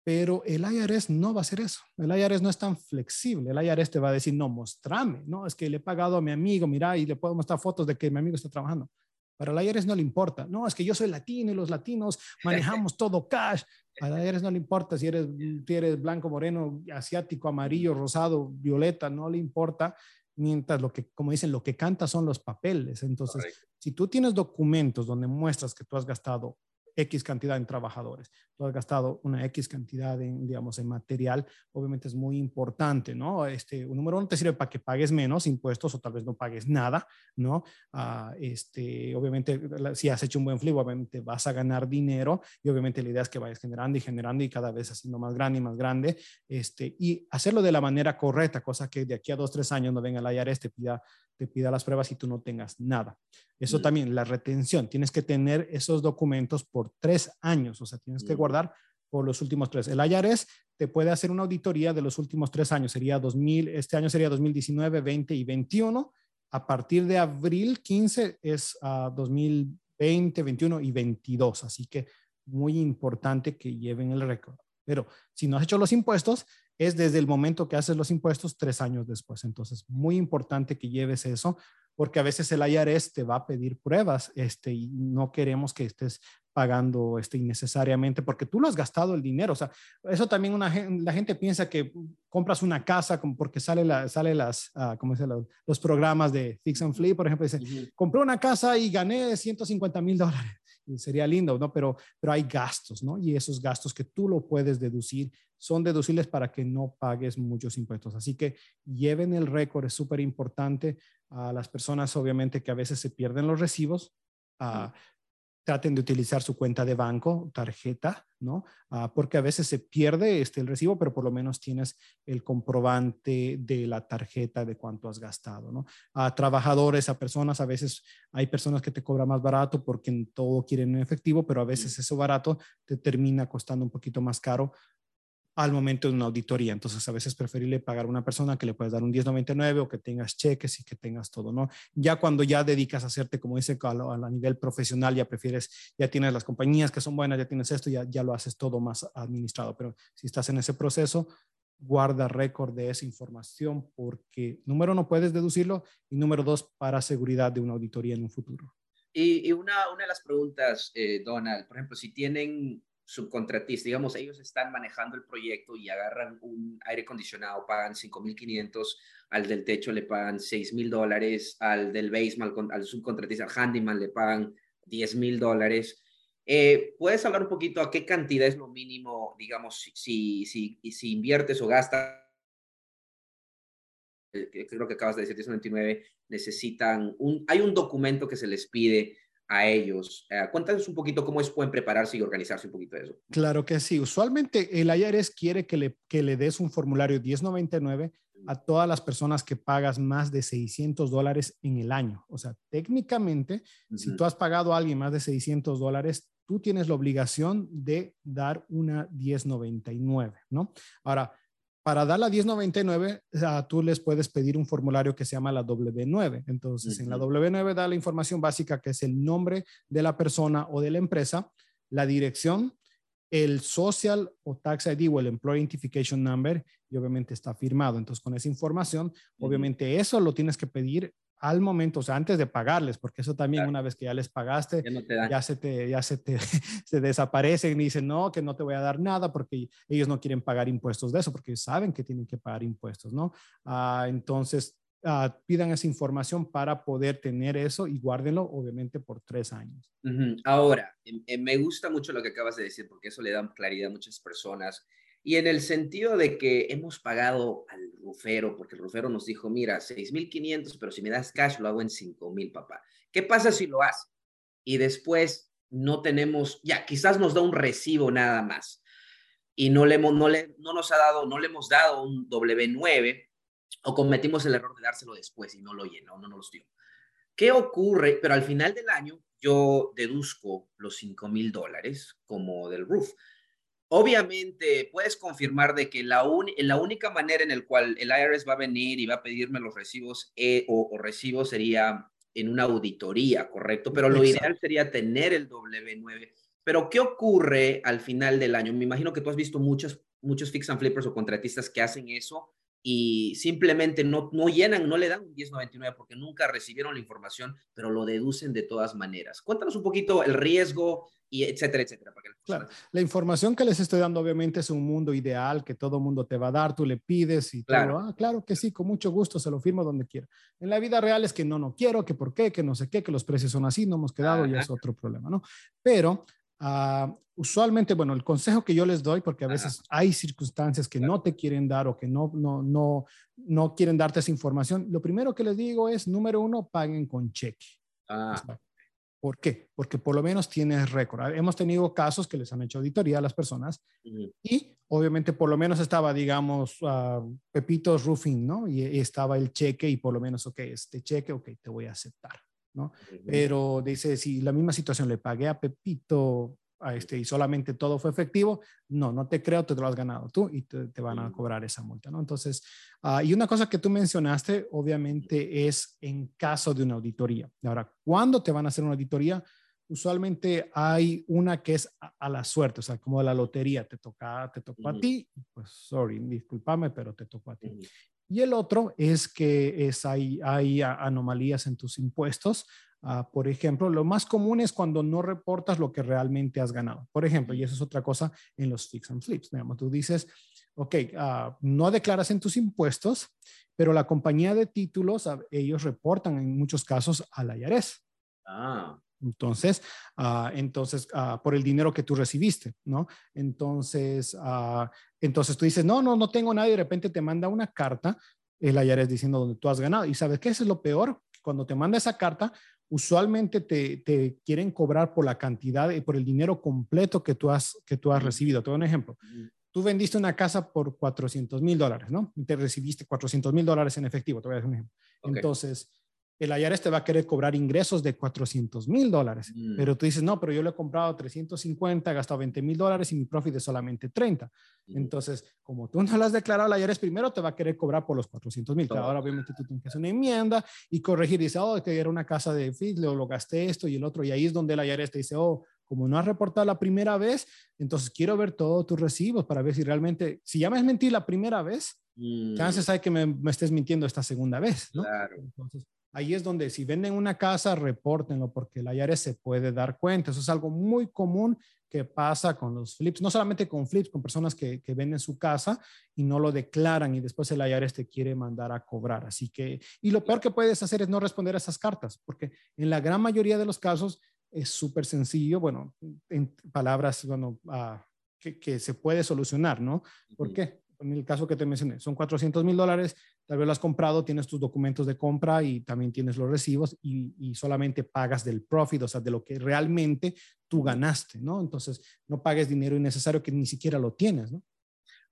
Pero el IRS no va a hacer eso. El IRS no es tan flexible. El IRS te va a decir, no, mostrame, ¿no? Es que le he pagado a mi amigo, mira, y le puedo mostrar fotos de que mi amigo está trabajando. Para el IRS no le importa. No, es que yo soy latino y los latinos manejamos todo cash. Para el IRS no le importa si eres, si eres blanco, moreno, asiático, amarillo, rosado, violeta, no le importa. Mientras lo que, como dicen, lo que canta son los papeles. Entonces, si tú tienes documentos donde muestras que tú has gastado X cantidad en trabajadores, tú has gastado una X cantidad en, digamos, en material, obviamente es muy importante, ¿no? Este, un número uno te sirve para que pagues menos impuestos o tal vez no pagues nada, ¿no? Ah, este, obviamente, si has hecho un buen flip, obviamente vas a ganar dinero y obviamente la idea es que vayas generando y generando y cada vez haciendo más grande y más grande, este, y hacerlo de la manera correcta, cosa que de aquí a dos, tres años no venga la IARES, te pida, te pida las pruebas y tú no tengas nada. Eso también, la retención, tienes que tener esos documentos por tres años, o sea, tienes que guardar por los últimos tres. El IRS te puede hacer una auditoría de los últimos tres años, sería 2000, este año sería 2019, 20 y 21. A partir de abril 15 es uh, 2020, 21 y 22. Así que muy importante que lleven el récord. Pero si no has hecho los impuestos, es desde el momento que haces los impuestos tres años después. Entonces, muy importante que lleves eso porque a veces el IRS te va a pedir pruebas este, y no queremos que estés pagando este, innecesariamente porque tú lo has gastado el dinero. O sea, eso también una, la gente piensa que compras una casa porque sale, la, sale las, uh, ¿cómo se los, los, programas de Fix and Flip, por ejemplo, dice, compré una casa y gané 150 mil dólares. Sería lindo, ¿no? Pero, pero hay gastos, ¿no? Y esos gastos que tú lo puedes deducir son deducibles para que no pagues muchos impuestos. Así que lleven el récord, es súper importante a las personas, obviamente, que a veces se pierden los recibos. Uh, traten de utilizar su cuenta de banco, tarjeta, ¿no? Uh, porque a veces se pierde este, el recibo, pero por lo menos tienes el comprobante de la tarjeta de cuánto has gastado, ¿no? A trabajadores, a personas, a veces hay personas que te cobran más barato porque en todo quieren en efectivo, pero a veces eso barato te termina costando un poquito más caro al momento de una auditoría. Entonces, a veces es preferible pagar a una persona que le puedes dar un 1099 o que tengas cheques y que tengas todo, ¿no? Ya cuando ya dedicas a hacerte, como dice, a, a nivel profesional, ya prefieres, ya tienes las compañías que son buenas, ya tienes esto, ya, ya lo haces todo más administrado. Pero si estás en ese proceso, guarda récord de esa información porque, número uno, puedes deducirlo y número dos, para seguridad de una auditoría en un futuro.
Y, una, una de las preguntas, eh, Donald, por ejemplo, si tienen subcontratistas, digamos, ellos están manejando el proyecto y agarran un aire acondicionado, pagan 5.500, al del techo le pagan 6.000 dólares, al del basement, al, subcontratista, al handyman le pagan 10.000 dólares. Eh, ¿Puedes hablar un poquito a qué cantidad es lo mínimo, digamos, si, si, si, inviertes o gastas? Eh, creo que acabas de decir, 1099, necesitan un, hay un documento que se les pide a ellos. Eh, cuéntanos un poquito cómo es, pueden prepararse y organizarse un poquito de eso.
Claro que sí. Usualmente el IRS quiere que le, que le des un formulario 1099 a todas las personas que pagas más de 600 dólares en el año. O sea, técnicamente, si tú has pagado a alguien más de 600 dólares, tú tienes la obligación de dar una 1099, ¿no? Ahora, para dar la 1099, tú les puedes pedir un formulario que se llama la W9. Entonces, en la W9 da la información básica que es el nombre de la persona o de la empresa, la dirección, el social o tax ID o el employee identification number y obviamente está firmado. Entonces, con esa información, obviamente eso lo tienes que pedir al momento, o sea, antes de pagarles, porque eso también una vez que ya les pagaste, ya, se te, ya se te se desaparecen y dicen, no, que no te voy a dar nada porque ellos no quieren pagar impuestos de eso, porque saben que tienen que pagar impuestos, ¿no? Ah, entonces, ah, pidan esa información para poder tener eso y guárdenlo, obviamente, por tres años.
Ahora, em, em, me gusta mucho lo que acabas de decir, porque eso le da claridad a muchas personas y en el sentido de que hemos pagado al rufero, porque el rufero nos dijo, mira, 6.500, pero si me das cash lo hago en 5.000, papá. ¿Qué pasa si lo hace? Y después no tenemos, ya, quizás nos da un recibo nada más. Y no, le, no, le, no nos ha dado, no le hemos dado un W9 o cometimos el error de dárselo después y no lo llenó, no nos dio. ¿Qué ocurre? Pero al final del año yo deduzco los 5 mil dólares como del roof. Obviamente, puedes confirmar de que la, la única manera en la cual el IRS va a venir y va a pedirme los recibos eh, o, recibos sería en una auditoría, ¿correcto? Pero lo ideal sería tener el W9. Pero, ¿qué ocurre al final del año? Me imagino que tú has visto muchos, muchos fix and flippers o contratistas que hacen eso y simplemente no, no llenan, no le dan un 1099 porque nunca recibieron la información, pero lo deducen de todas maneras. Cuéntanos un poquito el riesgo y etcétera, etcétera.
claro, la información que les estoy dando obviamente es un mundo ideal que todo mundo te va a dar, tú le pides y claro. ah, claro que sí, con mucho gusto, se lo firmo donde quiera. En la vida real es que no, no quiero, que por qué, que no sé qué, que los precios son así, no hemos quedado y es otro problema, ¿no? Pero Ah, usualmente, bueno, el consejo que yo les doy, porque a veces hay circunstancias que no te quieren dar o que no, no, no, no quieren darte esa información, lo primero que les digo es, número uno, paguen con cheque. Ah. ¿Por qué? Porque por lo menos tienes récord. Hemos tenido casos que les han hecho auditoría a las personas y obviamente por lo menos estaba, digamos, uh, Pepito Roofing, ¿no? Y, estaba el cheque y por lo menos, ok, este cheque, ok, te voy a aceptar, ¿no? Pero dice, si la misma situación le pagué a Pepito a este, y solamente todo fue efectivo, no, no te creo, te lo has ganado tú y te, van a cobrar esa multa, ¿no? Entonces, uh, y una cosa que tú mencionaste, obviamente, es en caso de una auditoría. Ahora, ¿cuándo te van a hacer una auditoría? Usualmente hay una que es a, la suerte, o sea, como la lotería, te toca, te tocó a ti, pues, sorry, discúlpame, pero te tocó a ti. Y el otro es que es, hay, hay anomalías en tus impuestos, Ah, por ejemplo, lo más común es cuando no reportas lo que realmente has ganado. Por ejemplo, y eso es otra cosa en los fix and flips. Digamos, tú dices, ok, uh, no declaras en tus impuestos, pero la compañía de títulos, uh, ellos reportan en muchos casos a la IARES. Ah. Entonces, entonces por el dinero que tú recibiste, ¿no? Entonces, entonces tú dices, no, no, no tengo nada y de repente te manda una carta, el IARES diciendo donde tú has ganado. Y sabes qué, eso es lo peor, cuando te manda esa carta, usualmente te, quieren cobrar por la cantidad y por el dinero completo que tú has, que tú has recibido. Te doy un ejemplo. Tú vendiste una casa por 400 mil dólares, ¿no? Te recibiste 400 mil dólares en efectivo. Te voy a dar un ejemplo. Entonces, el IRS te va a querer cobrar ingresos de 400 mil dólares, mm. pero tú dices, no, pero yo le he comprado 350, he gastado 20 mil dólares y mi profit es solamente 30. Mm. Entonces, como tú no lo has declarado, la IRS primero te va a querer cobrar por los 400 mil, ahora obviamente tú tienes que hacer una enmienda y corregir, dice, oh, que era una casa de FIT, lo, gasté esto y el otro, y ahí es donde la IRS te dice, oh, como no has reportado la primera vez, entonces quiero ver todos tus recibos para ver si realmente, si ya me has mentido la primera vez, mm. chances hay que me, me, estés mintiendo esta segunda vez, ¿no? Claro. Entonces, Ahí es donde si venden una casa, repórtenlo porque la IARES se puede dar cuenta. Eso es algo muy común que pasa con los flips, no solamente con flips, con personas que, venden su casa y no lo declaran y después el IARES te quiere mandar a cobrar. Así que, y lo peor que puedes hacer es no responder a esas cartas, porque en la gran mayoría de los casos es súper sencillo, bueno, en palabras, bueno, ah, que, que, se puede solucionar, ¿no? ¿Por qué? en el caso que te mencioné, son 400 mil dólares, tal vez lo has comprado, tienes tus documentos de compra y también tienes los recibos y, solamente pagas del profit, o sea, de lo que realmente tú ganaste, ¿no? Entonces, no pagues dinero innecesario que ni siquiera lo tienes, ¿no?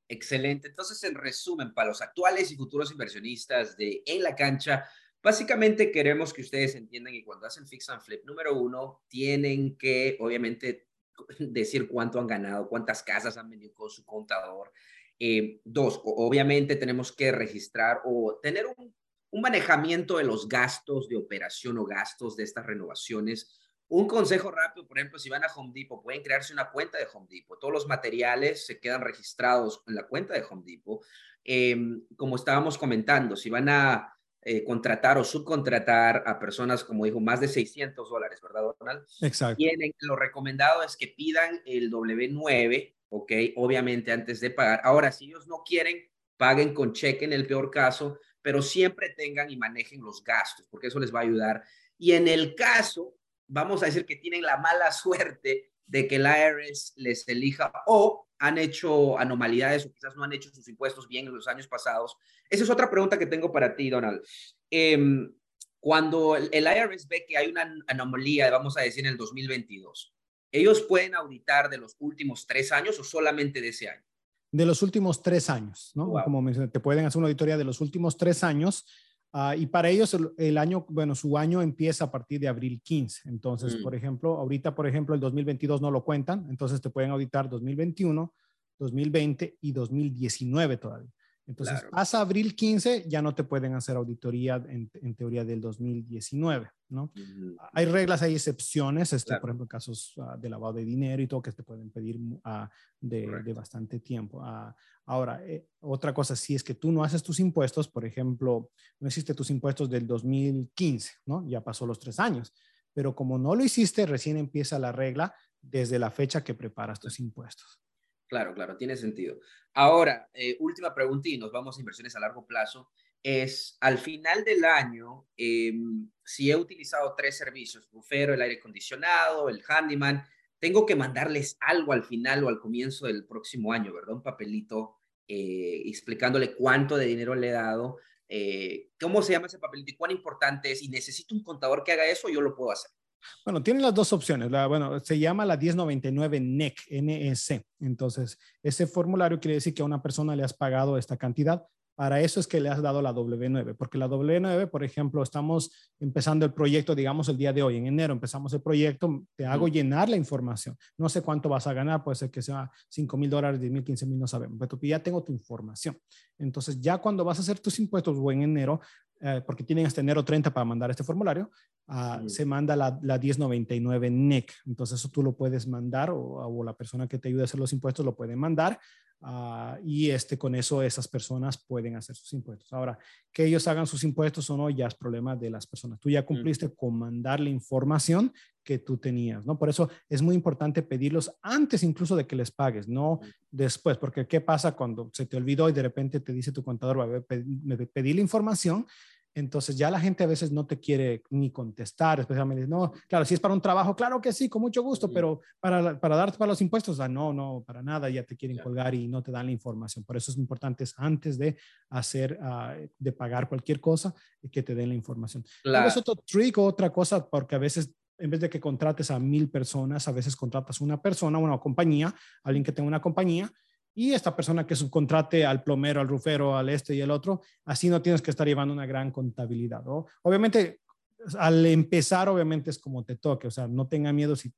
Excelente. Entonces, en resumen, para los actuales y futuros inversionistas de En la Cancha, básicamente queremos que ustedes entiendan que cuando hacen fix and flip, número uno, tienen que, obviamente, decir cuánto han ganado, cuántas casas han vendido con su contador, eh, dos, obviamente tenemos que registrar o tener un, manejamiento de los gastos de operación o gastos de estas renovaciones. Un consejo rápido, por ejemplo, si van a Home Depot, pueden crearse una cuenta de Home Depot. Todos los materiales se quedan registrados en la cuenta de Home Depot. Em, como estábamos comentando, si van a eh, contratar o subcontratar a personas, como dijo, más de 600 dólares, ¿verdad, Donald?
Exacto.
Tienen, lo recomendado es que pidan el W9 ¿ok? Obviamente antes de pagar. Ahora, si ellos no quieren, paguen con cheque en el peor caso, pero siempre tengan y manejen los gastos, porque eso les va a ayudar. Y en el caso, vamos a decir que tienen la mala suerte de que el IRS les elija o han hecho anomalidades o quizás no han hecho sus impuestos bien en los años pasados. Esa es otra pregunta que tengo para ti, Donald. Em, cuando el IRS ve que hay una anomalía, vamos a decir, en el 2022, ¿Ellos pueden auditar de los últimos tres años o solamente de ese año?
De los últimos tres años, ¿no? Como mencioné, te pueden hacer una auditoría de los últimos tres años uh, y para ellos el, año, bueno, su año empieza a partir de abril 15. Entonces, mm. por ejemplo, ahorita, por ejemplo, el 2022 no lo cuentan, entonces te pueden auditar 2021, 2020 y 2019 todavía. Entonces, pasa abril 15, ya no te pueden hacer auditoría en, teoría del 2019, ¿no? Hay reglas, hay excepciones, este, por ejemplo, casos ah, de lavado de dinero y todo que te pueden pedir uh, de, bastante tiempo. Uh, ahora, eh, otra cosa, si es que tú no haces tus impuestos, por ejemplo, no hiciste tus impuestos del 2015, ¿no? Ya pasó los tres años, pero como no lo hiciste, recién empieza la regla desde la fecha que preparas tus impuestos.
Claro, claro, tiene sentido. Ahora, eh, última pregunta y nos vamos a inversiones a largo plazo. Es al final del año, em, si he utilizado tres servicios, bufero, el aire acondicionado, el handyman, tengo que mandarles algo al final o al comienzo del próximo año, ¿verdad? Un papelito eh, explicándole cuánto de dinero le he dado, eh, cómo se llama ese papelito y cuán importante es. Y necesito un contador que haga eso, yo lo puedo hacer.
Bueno, tiene las dos opciones. bueno, se llama la 1099 NEC, NEC. Entonces, ese formulario quiere decir que a una persona le has pagado esta cantidad para eso es que le has dado la W9, porque la W9, por ejemplo, estamos empezando el proyecto, digamos, el día de hoy, en enero empezamos el proyecto, te hago llenar la información. No sé cuánto vas a ganar, puede ser que sea 5 mil dólares, 10 mil, 15 mil, no sabemos, pero ya tengo tu información. Entonces, ya cuando vas a hacer tus impuestos o en enero, eh, porque tienen hasta enero 30 para mandar este formulario, ah, se manda la, la, 1099 NEC. Entonces, eso tú lo puedes mandar o, o, la persona que te ayude a hacer los impuestos lo puede mandar Ah, y este, con eso esas personas pueden hacer sus impuestos. Ahora, que ellos hagan sus impuestos o no, ya es problema de las personas. Tú ya mm. cumpliste con mandar la información que tú tenías, ¿no? Por eso es muy importante pedirlos antes incluso de que les pagues, no mm. después, porque ¿qué pasa cuando se te olvidó y de repente te dice tu contador, me pedí la información entonces ya la gente a veces no te quiere ni contestar, especialmente, no, claro, si es para un trabajo, claro que sí, con mucho gusto, pero para, para darte para los impuestos, ah, no, no, para nada, ya te quieren colgar y no te dan la información. Por eso es importante antes de hacer, ah, de pagar cualquier cosa, que te den la información. Claro. Es otro trick, otra cosa, porque a veces en vez de que contrates a mil personas, a veces contratas una persona, una compañía, alguien que tenga una compañía y esta persona que subcontrate al plomero, al rufero, al este y el otro, así no tienes que estar llevando una gran contabilidad. ¿no? Obviamente, al empezar, obviamente es como te toque, o sea, no tenga miedo si,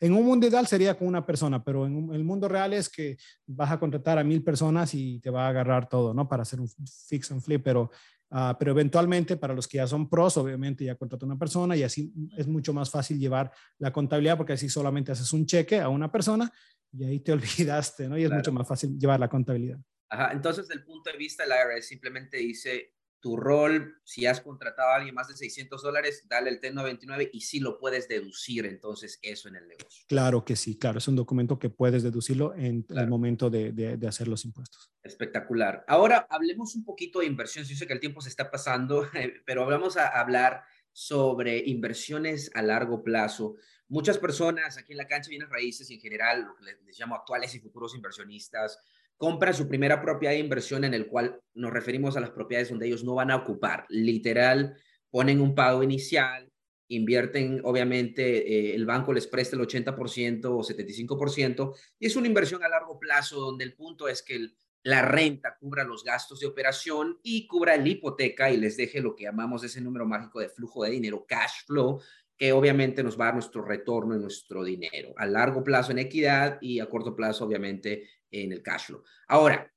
en un mundo ideal sería con una persona, pero en el mundo real es que vas a contratar a mil personas y te va a agarrar todo, ¿no? Para hacer un fix and flip, pero Uh, pero eventualmente para los que ya son pros, obviamente ya contrata una persona y así es mucho más fácil llevar la contabilidad porque así solamente haces un cheque a una persona y ahí te olvidaste, ¿no? Y es mucho más fácil llevar la contabilidad.
Ajá, entonces, desde el punto de vista del IRS, simplemente dice tu rol, si has contratado a alguien más de 600 dólares, dale el T99 y sí lo puedes deducir entonces eso en el negocio.
Claro que sí, claro, es un documento que puedes deducirlo en el momento de, de, hacer los impuestos.
Espectacular. Ahora hablemos un poquito de inversión. Yo sé que el tiempo se está pasando, pero vamos a hablar sobre inversiones a largo plazo. Muchas personas aquí en la cancha vienen raíces en general, lo que les, llamo actuales y futuros inversionistas, compran su primera propiedad de inversión en el cual nos referimos a las propiedades donde ellos no van a ocupar. Literal, ponen un pago inicial, invierten, obviamente, eh, el banco les presta el 80% o 75%, y es una inversión a largo plazo donde el punto es que la renta cubra los gastos de operación y cubra la hipoteca y les deje lo que llamamos ese número mágico de flujo de dinero, cash flow, que obviamente nos va a dar nuestro retorno en nuestro dinero, a largo plazo en equidad y a corto plazo, obviamente, en el cash flow. Ahora,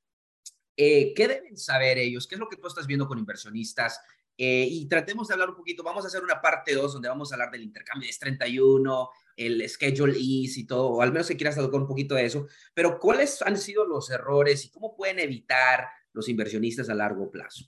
eh, ¿qué deben saber ellos? ¿Qué es lo que tú estás viendo con inversionistas? Eh, y tratemos de hablar un poquito, vamos a hacer una parte 2 donde vamos a hablar del intercambio de S31, el schedule ease y todo, o al menos que quieras tocar un poquito de eso, pero ¿cuáles han sido los errores y cómo pueden evitar los inversionistas a largo plazo?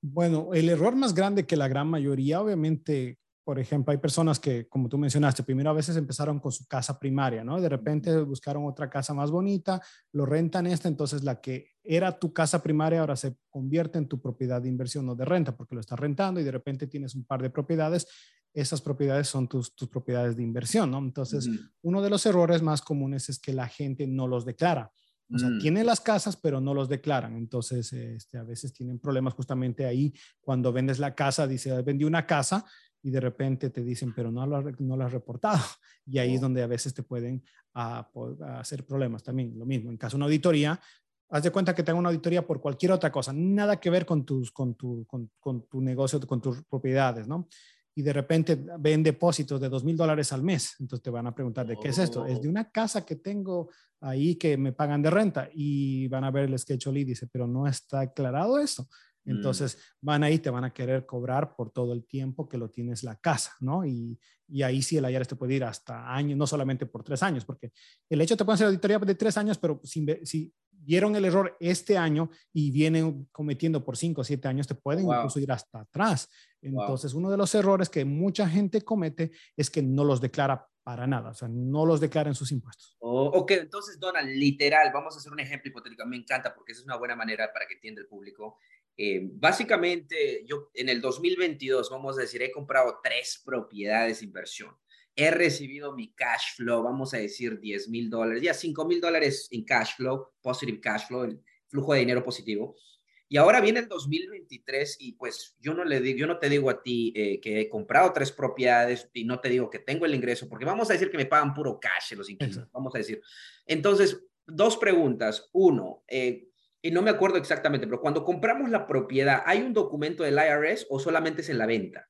Bueno, el error más grande que la gran mayoría, obviamente, por ejemplo, hay personas que, como tú mencionaste, primero a veces empezaron con su casa primaria, ¿no? De repente buscaron otra casa más bonita, lo rentan esta, entonces la que era tu casa primaria ahora se convierte en tu propiedad de inversión o de renta, porque lo estás rentando y de repente tienes un par de propiedades, esas propiedades son tus, tus propiedades de inversión, ¿no? Entonces, uno de los errores más comunes es que la gente no los declara. O sea, mm. tienen las casas, pero no los declaran. Entonces, este, a veces tienen problemas justamente ahí. Cuando vendes la casa, dice, vendí una casa, y de repente te dicen, pero no lo, no lo has reportado. Y ahí es donde a veces te pueden ah, hacer problemas también. Lo mismo, en caso de una auditoría, haz de cuenta que tengo una auditoría por cualquier otra cosa, nada que ver con, tus, con, tu, con, con tu negocio, con tus propiedades, ¿no? Y de repente ven depósitos de dos mil dólares al mes. Entonces te van a preguntar, ¿de qué es esto? Es de oh. una casa que tengo ahí que me pagan de renta y van a ver el schedule y dice, pero no está aclarado eso. Mm. Entonces van ahí, te van a querer cobrar por todo el tiempo que lo tienes la casa, ¿no? Y, y ahí sí el IRS te puede ir hasta años, no solamente por tres años, porque el hecho te puede hacer auditoría de tres años, pero si, si vieron el error este año y vienen cometiendo por cinco o siete años, te pueden incluso ir hasta atrás. Entonces, uno de los errores que mucha gente comete es que no los declara para nada, o sea, no los declara en sus impuestos.
Oh, ok, entonces, Donald, literal, vamos a hacer un ejemplo hipotético, me encanta porque esa es una buena manera para que entienda el público. Eh, básicamente, yo en el 2022, vamos a decir, he comprado tres propiedades de inversión. he recibido mi cash flow, vamos a decir 10 mil dólares, ya 5 mil dólares en cash flow, positive cash flow, el flujo de dinero positivo. Y ahora viene el 2023 y pues yo no le digo, yo no te digo a ti eh, que he comprado tres propiedades y no te digo que tengo el ingreso, porque vamos a decir que me pagan puro cash los inquilinos, vamos a decir. Entonces, dos preguntas. Uno, eh, y no me acuerdo exactamente, pero cuando compramos la propiedad, ¿hay un documento del IRS o solamente es en la venta?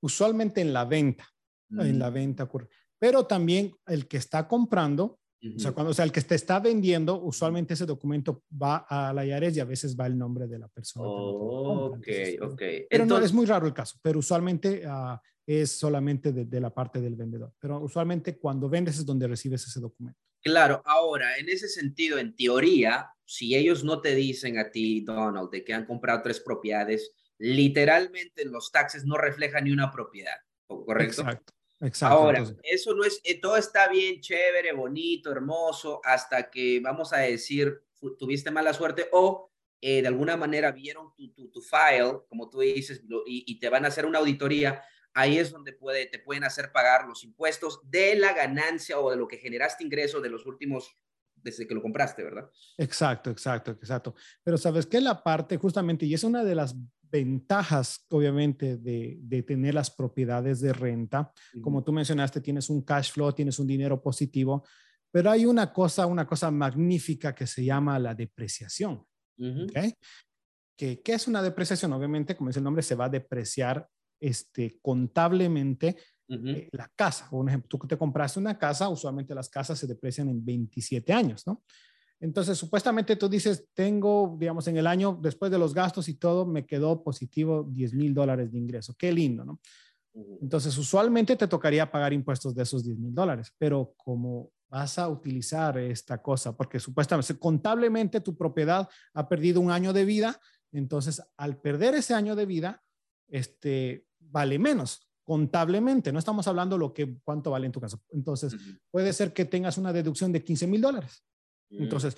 Usualmente en la venta, en la mm. venta ocurre. Pero también el que está comprando o, sea, cuando, o sea, el que te está vendiendo, usualmente ese documento va a la IARES y a veces va el nombre de la persona.
ok, ok.
Pero no, es muy raro el caso, pero usualmente uh, es solamente de, de, la parte del vendedor. Pero usualmente cuando vendes es donde recibes ese documento.
Claro, ahora, en ese sentido, en teoría, si ellos no te dicen a ti, Donald, de que han comprado tres propiedades, literalmente los taxes no reflejan ni una propiedad, ¿correcto?
Exacto. Exacto,
Ahora, eso no es, eh, todo está bien, chévere, bonito, hermoso, hasta que vamos a decir, tuviste mala suerte o eh, de alguna manera vieron tu, tu, tu file, como tú dices, y, y, te van a hacer una auditoría, ahí es donde puede, te pueden hacer pagar los impuestos de la ganancia o de lo que generaste ingreso de los últimos desde que lo compraste, ¿verdad?
Exacto, exacto, exacto. Pero sabes que la parte justamente, y es una de las ventajas, obviamente, de, tener las propiedades de renta. Como tú mencionaste, tienes un cash flow, tienes un dinero positivo, pero hay una cosa, una cosa magnífica que se llama la depreciación. ¿Qué, es una depreciación? Obviamente, como dice el nombre, se va a depreciar este, contablemente eh, la casa. Por ejemplo, tú te compraste una casa, usualmente las casas se deprecian en 27 años, ¿no? Entonces, supuestamente tú dices, tengo, digamos, en el año, después de los gastos y todo, me quedó positivo 10 mil dólares de ingreso. Qué lindo, ¿no? Entonces, usualmente te tocaría pagar impuestos de esos 10 mil dólares, pero como vas a utilizar esta cosa, porque supuestamente, contablemente tu propiedad ha perdido un año de vida, entonces al perder ese año de vida, este, vale menos contablemente, no estamos hablando lo que cuánto vale en tu caso. Entonces, puede ser que tengas una deducción de 15 mil dólares. Mm. Entonces,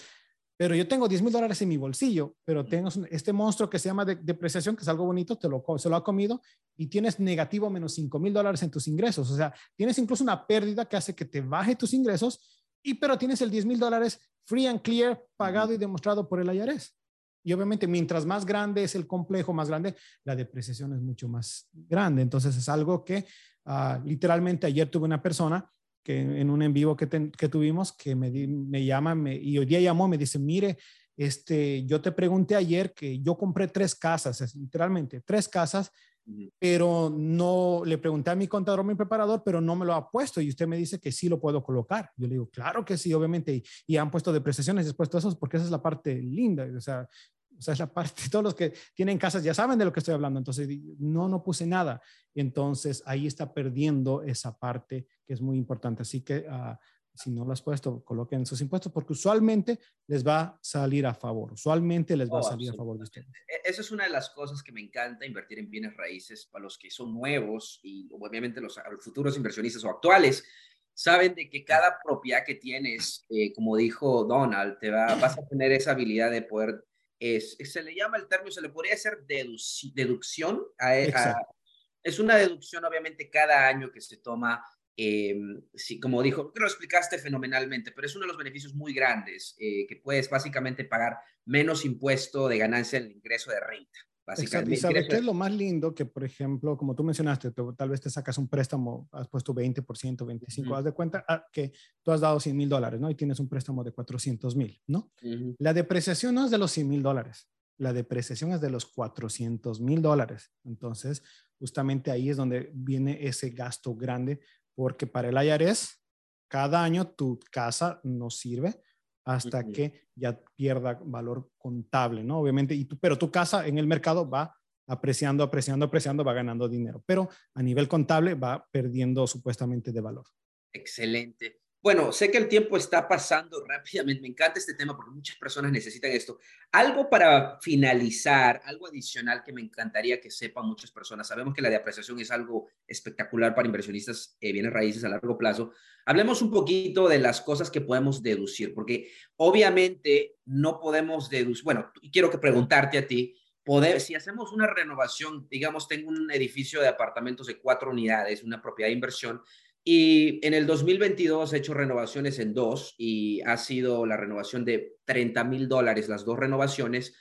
pero yo tengo 10 mil dólares en mi bolsillo, pero tengo este monstruo que se llama depreciación, que es algo bonito, te lo, se lo ha comido y tienes negativo menos 5 mil dólares en tus ingresos. O sea, tienes incluso una pérdida que hace que te baje tus ingresos, y pero tienes el 10 mil dólares free and clear, pagado y demostrado por el IRS. Y obviamente, mientras más grande es el complejo, más grande, la depreciación es mucho más grande. Entonces, es algo que ah, literalmente ayer tuve una persona que en un en vivo que, que tuvimos, que me, me llama me, y hoy día llamó, me dice, mire, este, yo te pregunté ayer que yo compré tres casas, literalmente tres casas, pero no le pregunté a mi contador, mi preparador, pero no me lo ha puesto y usted me dice que sí lo puedo colocar. Yo le digo, claro que sí, obviamente, y, y han puesto depreciaciones después de eso, porque esa es la parte linda, o sea, o sea, es la parte, todos los que tienen casas ya saben de lo que estoy hablando. Entonces, no, no puse nada. Entonces, ahí está perdiendo esa parte que es muy importante. Así que, uh, si no lo has puesto, coloquen sus impuestos porque usualmente les va a salir a favor. Usualmente les va a oh, salir a favor de ustedes.
E, esa es una de las cosas que me encanta invertir en bienes raíces para los que son nuevos y obviamente los, futuros inversionistas o actuales saben de que cada propiedad que tienes, eh, como dijo Donald, te va, vas a tener esa habilidad de poder es, se le llama el término, se le podría hacer deducción. es una deducción, obviamente, cada año que se toma, eh, como dijo, lo explicaste fenomenalmente, pero es uno de los beneficios muy grandes, eh, que puedes básicamente pagar menos impuesto de ganancia en el ingreso de renta.
Exacto. ¿Y sabes qué es lo más lindo? Que, por ejemplo, como tú mencionaste, tal vez te sacas un préstamo, has puesto 20%, 25%, haz de cuenta ah, que tú has dado 100 mil dólares, ¿no? Y tienes un préstamo de 400 mil, ¿no? La depreciación no es de los 100 mil dólares, la depreciación es de los 400 mil dólares. Entonces, justamente ahí es donde viene ese gasto grande, porque para el IRS, cada año tu casa no sirve hasta que ya pierda valor contable, ¿no? Obviamente, y pero tu casa en el mercado va apreciando, apreciando, apreciando, va ganando dinero, pero a nivel contable va perdiendo supuestamente de valor.
Excelente. Bueno, sé que el tiempo está pasando rápidamente. Me encanta este tema porque muchas personas necesitan esto. Algo para finalizar, algo adicional que me encantaría que sepan muchas personas. Sabemos que la depreciación es algo espectacular para inversionistas eh, bienes raíces a largo plazo. Hablemos un poquito de las cosas que podemos deducir, porque obviamente no podemos deducir. Bueno, quiero que preguntarte a ti. Si hacemos una renovación, digamos, tengo un edificio de apartamentos de cuatro unidades, una propiedad de inversión, Y en el 2022 he hecho renovaciones en dos y ha sido la renovación de 30 mil dólares, las dos renovaciones.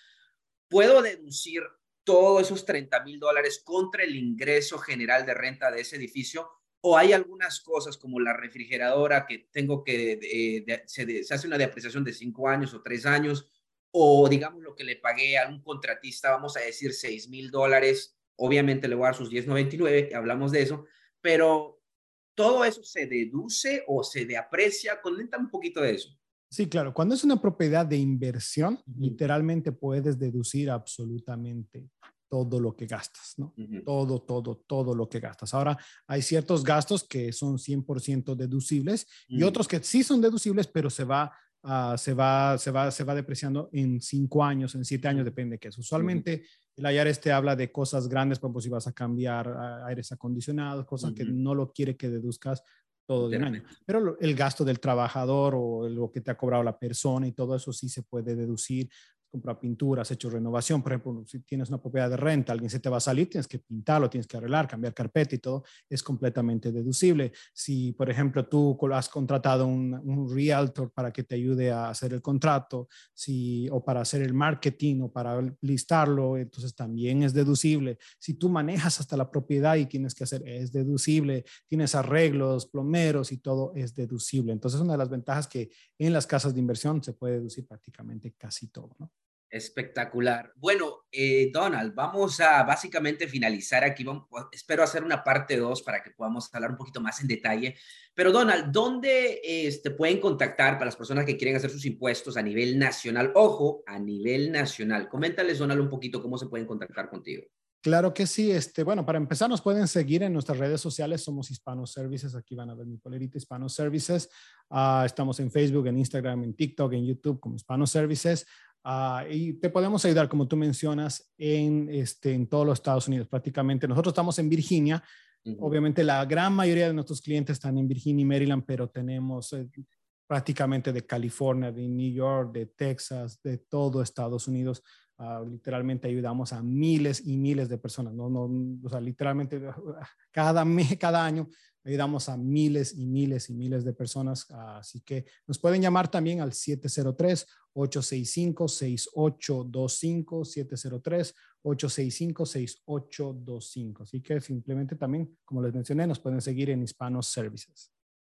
Puedo deducir todos esos 30 mil dólares contra el ingreso general de renta de ese edificio o hay algunas cosas como la refrigeradora que tengo que, se, se, hace una depreciación de cinco años o tres años, o digamos lo que le pagué a un contratista, vamos a decir 6 mil dólares, obviamente le voy a dar sus 10.99, hablamos de eso, pero todo eso se deduce o se deaprecia, comenta un poquito de eso.
Sí, claro. Cuando es una propiedad de inversión, literalmente puedes deducir absolutamente todo lo que gastas, ¿no? Todo, todo, todo lo que gastas. Ahora, hay ciertos gastos que son 100% deducibles y otros que sí son deducibles, pero se va, uh, se, va, se, va, se va depreciando en cinco años, en siete años, depende de qué es. Usualmente el IRS te habla de cosas grandes, como si vas a cambiar aires acondicionados, cosas que no lo quiere que deduzcas todo de un año. Pero el gasto del trabajador o lo que te ha cobrado la persona y todo eso sí se puede deducir comprar pinturas, hecho renovación, por ejemplo, si tienes una propiedad de renta, alguien se te va a salir, tienes que pintarlo, tienes que arreglar, cambiar carpeta y todo, es completamente deducible. Si, por ejemplo, tú has contratado un, un realtor para que te ayude a hacer el contrato, si, o para hacer el marketing o para listarlo, entonces también es deducible. Si tú manejas hasta la propiedad y tienes que hacer, es deducible. Tienes arreglos, plomeros y todo es deducible. Entonces, una de las ventajas que en las casas de inversión se puede deducir prácticamente casi todo, ¿no?
Espectacular. Bueno, eh, Donald, vamos a básicamente finalizar aquí. espero hacer una parte 2 para que podamos hablar un poquito más en detalle. Pero Donald, ¿dónde este, pueden contactar para las personas que quieren hacer sus impuestos a nivel nacional? Ojo, a nivel nacional. Coméntales, Donald, un poquito cómo se pueden contactar contigo.
Claro que sí. Este, bueno, para empezar, nos pueden seguir en nuestras redes sociales. Somos Hispano Services. Aquí van a ver mi polerita Hispano Services. Ah, estamos en Facebook, en Instagram, en TikTok, en YouTube como Hispano Services. Ah, y te podemos ayudar, como tú mencionas, en, este, en todos los Estados Unidos prácticamente. Nosotros estamos en Virginia. Obviamente la gran mayoría de nuestros clientes están en Virginia y Maryland, pero tenemos eh, prácticamente de California, de New York, de Texas, de todo Estados Unidos. Ah, literalmente ayudamos a miles y miles de personas. No, no, o sea, literalmente cada, mes, cada año ayudamos a miles y miles y miles de personas. así que nos pueden llamar también al 703-865-6825, 703-865-6825. Así que simplemente también, como les mencioné, nos pueden seguir en Hispanos Services.